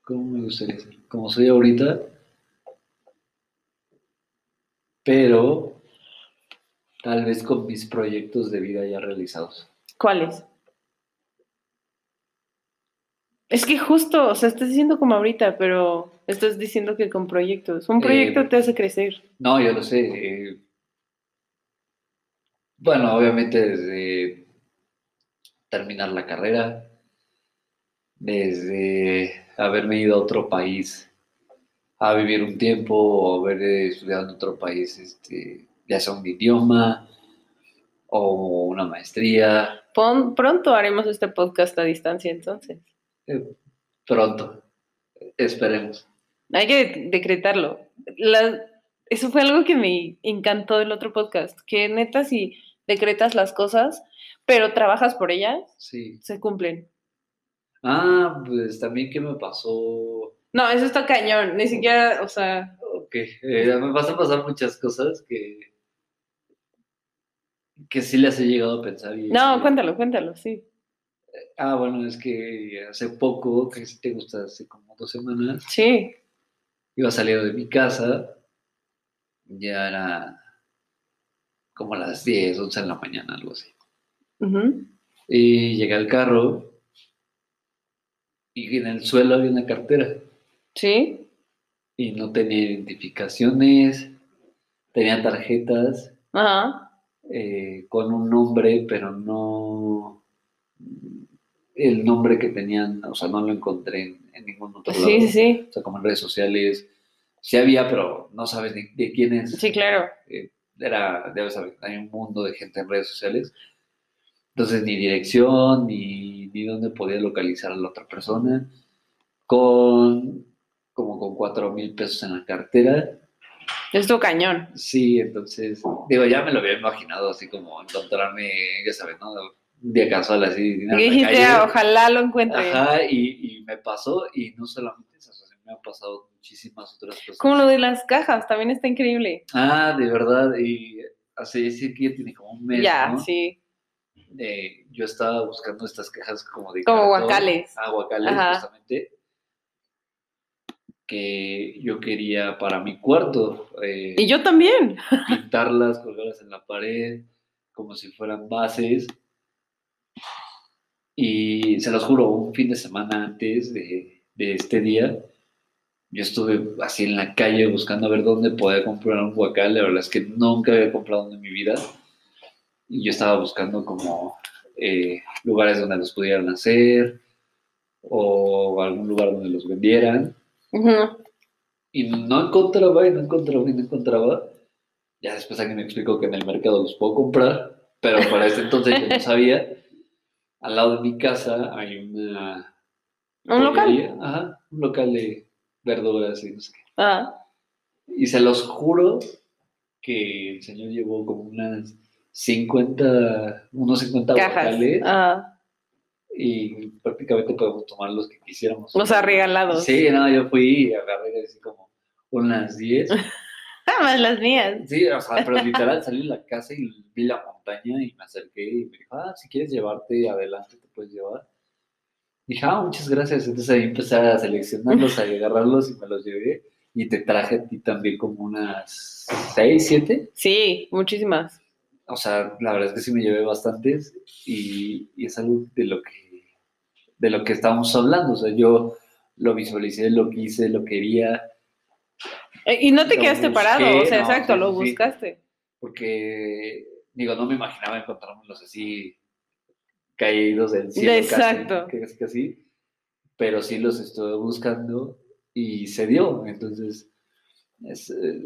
Speaker 2: ¿Cómo me gustaría ser? Como soy ahorita. Pero tal vez con mis proyectos de vida ya realizados.
Speaker 1: ¿Cuáles? Es que justo, o sea, estás diciendo como ahorita, pero estás diciendo que con proyectos. Un
Speaker 2: Eh,
Speaker 1: proyecto te hace crecer.
Speaker 2: No, yo lo sé. eh, bueno, obviamente desde terminar la carrera, desde haberme ido a otro país a vivir un tiempo o haber eh, estudiado en otro país, este, ya sea un idioma o una maestría,
Speaker 1: Pon- pronto haremos este podcast a distancia, entonces.
Speaker 2: eh, pronto, esperemos.
Speaker 1: Hay que de- decretarlo. La- eso fue algo que me encantó del otro podcast, que neta si decretas las cosas, pero trabajas por ellas,
Speaker 2: Sí.
Speaker 1: se cumplen.
Speaker 2: Ah, pues también qué me pasó
Speaker 1: No, eso está cañón, ni siquiera, o sea,
Speaker 2: Ok, eh, me vas a pasar muchas cosas que, que sí las he llegado a pensar. Y
Speaker 1: no, cuéntalo, cuéntalo, sí.
Speaker 2: Ah, bueno, es que hace poco, que si te gusta, hace como dos semanas,
Speaker 1: Sí,
Speaker 2: iba saliendo de mi casa, ya era como las 10, 11 de la mañana, algo así.
Speaker 1: ujú,
Speaker 2: Y llegué al carro y en el suelo había una cartera
Speaker 1: sí,
Speaker 2: y no tenía identificaciones, tenía tarjetas.
Speaker 1: ajá,
Speaker 2: eh, con un nombre, pero no el nombre que tenían, o sea, no lo encontré en, en ningún otro lado.
Speaker 1: sí, sí,
Speaker 2: O sea, como en redes sociales, sí había, pero no sabes ni de quién es.
Speaker 1: sí, claro.
Speaker 2: Eh, era, debes saber, hay un mundo de gente en redes sociales. Entonces, ni dirección, ni, ni dónde podía localizar a la otra persona. Con como con cuatro mil pesos en la cartera.
Speaker 1: Esto cañón.
Speaker 2: Sí, entonces, digo, ya me lo había imaginado así como encontrarme, ya sabes, ¿no? Un día casual así.
Speaker 1: Y dijiste,
Speaker 2: calle.
Speaker 1: "Ah, ojalá lo encuentre.
Speaker 2: Ajá, y, y me pasó, y no solamente eso, sea, me han pasado muchísimas otras cosas.
Speaker 1: Como lo de las cajas, también está increíble.
Speaker 2: Ah, de verdad, y hace ese que ya tiene como un mes,
Speaker 1: ya,
Speaker 2: ¿no?
Speaker 1: sí.
Speaker 2: Eh, yo estaba buscando estas cajas como de
Speaker 1: Como
Speaker 2: cartón.
Speaker 1: guacales.
Speaker 2: Ah, guacales,
Speaker 1: Ajá.
Speaker 2: justamente. Que yo quería para mi cuarto. eh,
Speaker 1: Y yo también.
Speaker 2: pintarlas, colgarlas en la pared, como si fueran bases. Y se los juro, un fin de semana antes de, de este día, yo estuve así en la calle buscando a ver dónde podía comprar un guacal. La verdad es que nunca había comprado uno en mi vida. Y yo estaba buscando como eh, lugares donde los pudieran hacer o algún lugar donde los vendieran. Y no encontraba, y no encontraba, y no encontraba. Ya después alguien me explicó que en el mercado los puedo comprar, pero para ese entonces yo no sabía. Al lado de mi casa hay una...
Speaker 1: Un local.
Speaker 2: Ajá, un local de verduras y no sé qué.
Speaker 1: Ah,
Speaker 2: Y se los juro que el señor llevó como unas 50, unos 50
Speaker 1: cajas. Ah,
Speaker 2: y prácticamente podemos tomar los que quisiéramos.
Speaker 1: o sea, regalados.
Speaker 2: Sí, no, yo fui y agarré así como unas 10.
Speaker 1: Ah, más las mías.
Speaker 2: Sí, o sea, pero literal salí de la casa y vi la montaña y me acerqué y me dijo, ah, si quieres llevarte adelante te puedes llevar. Dije, ah, muchas gracias. Entonces ahí empecé a seleccionarlos, a agarrarlos y me los llevé. Y te traje a ti también como unas 6, 7.
Speaker 1: Sí, muchísimas.
Speaker 2: O sea, la verdad es que sí me llevé bastantes y, y es algo de lo que de lo que estábamos hablando. O sea, yo lo visualicé, lo quise, lo quería.
Speaker 1: Eh, Y no te quedaste
Speaker 2: busqué,
Speaker 1: parado, o sea,
Speaker 2: no,
Speaker 1: exacto,
Speaker 2: sí,
Speaker 1: lo buscaste.
Speaker 2: porque, digo, no me imaginaba encontrármelos así caídos del cielo.
Speaker 1: Exacto.
Speaker 2: Casi, casi, casi, pero sí los estuve buscando y se dio. Entonces, es, eh,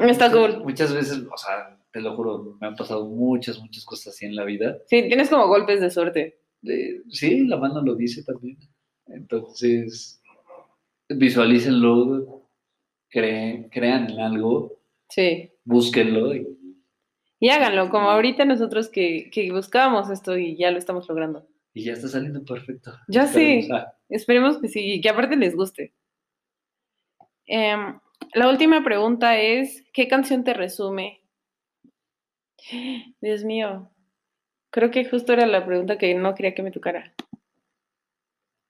Speaker 1: Está
Speaker 2: muchas-
Speaker 1: cool.
Speaker 2: Muchas veces, o sea, te lo juro, me han pasado muchas, muchas cosas así en la vida.
Speaker 1: Sí, tienes como golpes de suerte.
Speaker 2: De- sí, la mano lo dice también. Entonces, visualícenlo, creen, crean en algo,
Speaker 1: Sí.
Speaker 2: búsquenlo y
Speaker 1: Y háganlo, como ahorita nosotros que, que buscábamos esto y ya lo estamos logrando.
Speaker 2: Y ya está saliendo perfecto.
Speaker 1: Ya sé.
Speaker 2: Ah,
Speaker 1: Esperemos que sí, y que aparte les guste. Em, la última pregunta es, ¿qué canción te resume? Dios mío, creo que justo era la pregunta que no quería que me tocara.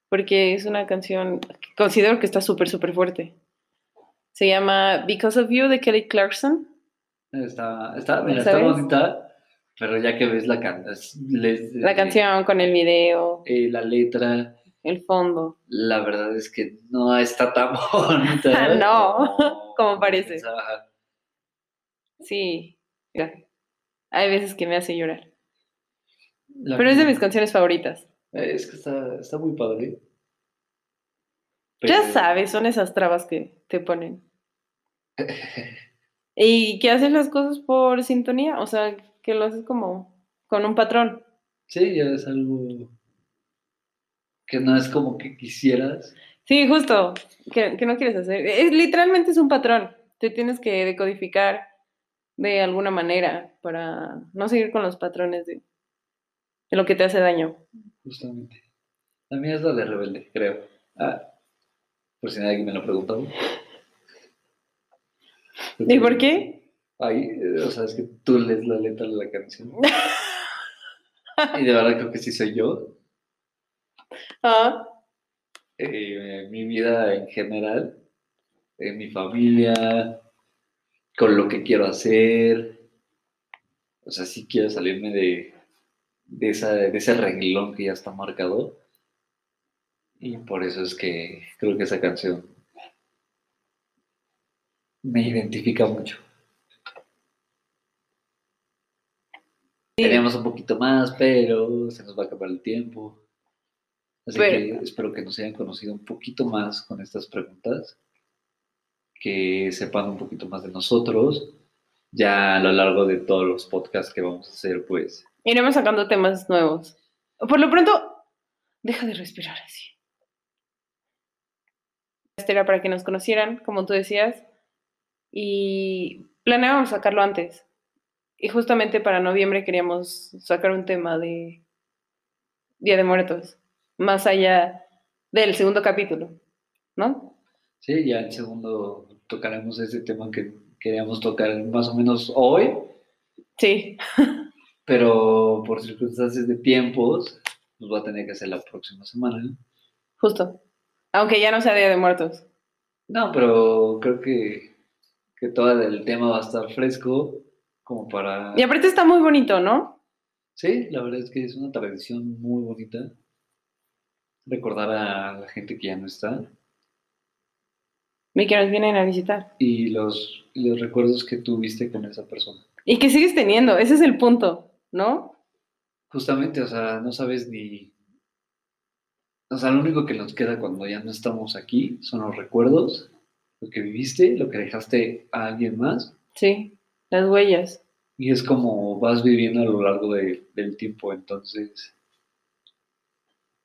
Speaker 1: Porque es una canción que considero que está súper, súper fuerte. Se llama Because of You de Kelly Clarkson.
Speaker 2: está, está, mira, está bonita, pero ya que ves la, can- es- les-
Speaker 1: La canción con el video,
Speaker 2: eh, la letra,
Speaker 1: el fondo.
Speaker 2: la verdad es que no está tan bonita.
Speaker 1: No,
Speaker 2: como,
Speaker 1: como parece.
Speaker 2: pensaba.
Speaker 1: Sí, mira, hay veces que me hace llorar.
Speaker 2: La-
Speaker 1: Pero es de mis canciones favoritas.
Speaker 2: Eh, Es que está, está muy padre.
Speaker 1: Ya
Speaker 2: Pero-
Speaker 1: sabes, son esas trabas que te ponen. Y que haces las cosas por sintonía, o sea, que lo haces como con un patrón.
Speaker 2: Sí, ya es algo que no es como que quisieras.
Speaker 1: Sí, justo, que, que no quieres hacer. Es, literalmente es un patrón. Te tienes que decodificar de alguna manera para no seguir con los patrones de, de lo que te hace daño.
Speaker 2: Justamente. La mía es la de rebelde, creo. Ah, por si nadie me lo preguntó.
Speaker 1: ¿Y por qué?
Speaker 2: Ay, eh, o sea, es que tú lees la letra de la canción. Y de verdad creo que sí soy yo.
Speaker 1: Ah,
Speaker 2: Eh, mi vida en general, en mi familia, con lo que quiero hacer. O sea, sí quiero salirme de, de, esa, de ese renglón que ya está marcado. Y por eso es que creo que esa canción me identifica mucho. Teníamos un poquito más, pero se nos va a acabar el tiempo. Así
Speaker 1: Pero-
Speaker 2: que espero que nos hayan conocido un poquito más con estas preguntas, que sepan un poquito más de nosotros. Ya a lo largo de todos los podcasts que vamos a hacer, pues
Speaker 1: iremos sacando temas nuevos. Por lo pronto, deja de respirar así. Este era para que nos conocieran, como tú decías, y planeábamos sacarlo antes. Y justamente para noviembre queríamos sacar un tema de Día de Muertos, más allá del segundo capítulo, ¿no?
Speaker 2: Sí, ya en segundo tocaremos ese tema que queríamos tocar más o menos hoy,
Speaker 1: Sí,
Speaker 2: pero por circunstancias de tiempos, nos va a tener que hacer la próxima semana.
Speaker 1: justo. Aunque ya no sea Día de Muertos.
Speaker 2: No, pero creo que, que todo el tema va a estar fresco como para...
Speaker 1: Y aparte está muy bonito, ¿no?
Speaker 2: Sí, la verdad es que es una tradición muy bonita. Recordar a la gente que ya no está
Speaker 1: Y que nos vienen a visitar.
Speaker 2: y los, los recuerdos que tuviste con esa persona.
Speaker 1: Y que sigues teniendo, ese es el punto, ¿no?
Speaker 2: Justamente, o sea, no sabes ni... O sea, lo único que nos queda cuando ya no estamos aquí son los recuerdos, lo que viviste, lo que dejaste a alguien más,
Speaker 1: Sí, las huellas.
Speaker 2: y es como vas viviendo a lo largo de- del tiempo. Entonces,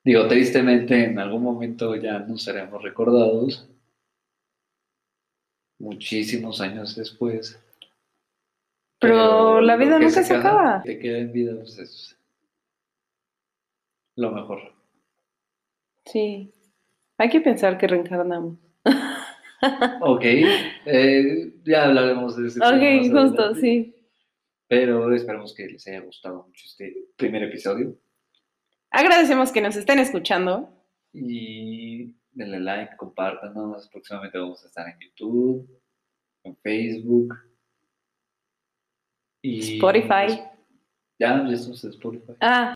Speaker 2: digo, tristemente en algún momento ya no seremos recordados, muchísimos años después.
Speaker 1: Pero la vida nunca se acaba.
Speaker 2: Te queda en vida, pues es lo mejor.
Speaker 1: Sí. Hay que pensar que reencarnamos.
Speaker 2: Ok, eh, ya hablaremos de ese tema
Speaker 1: Ok, justo,
Speaker 2: adelante,
Speaker 1: sí.
Speaker 2: Pero esperamos que les haya gustado mucho este primer episodio.
Speaker 1: Agradecemos que nos estén escuchando.
Speaker 2: Y denle like, compártanos. Próximamente vamos a estar en YouTube, en Facebook. Y
Speaker 1: Spotify.
Speaker 2: Ya, ya estamos en Spotify.
Speaker 1: Ah,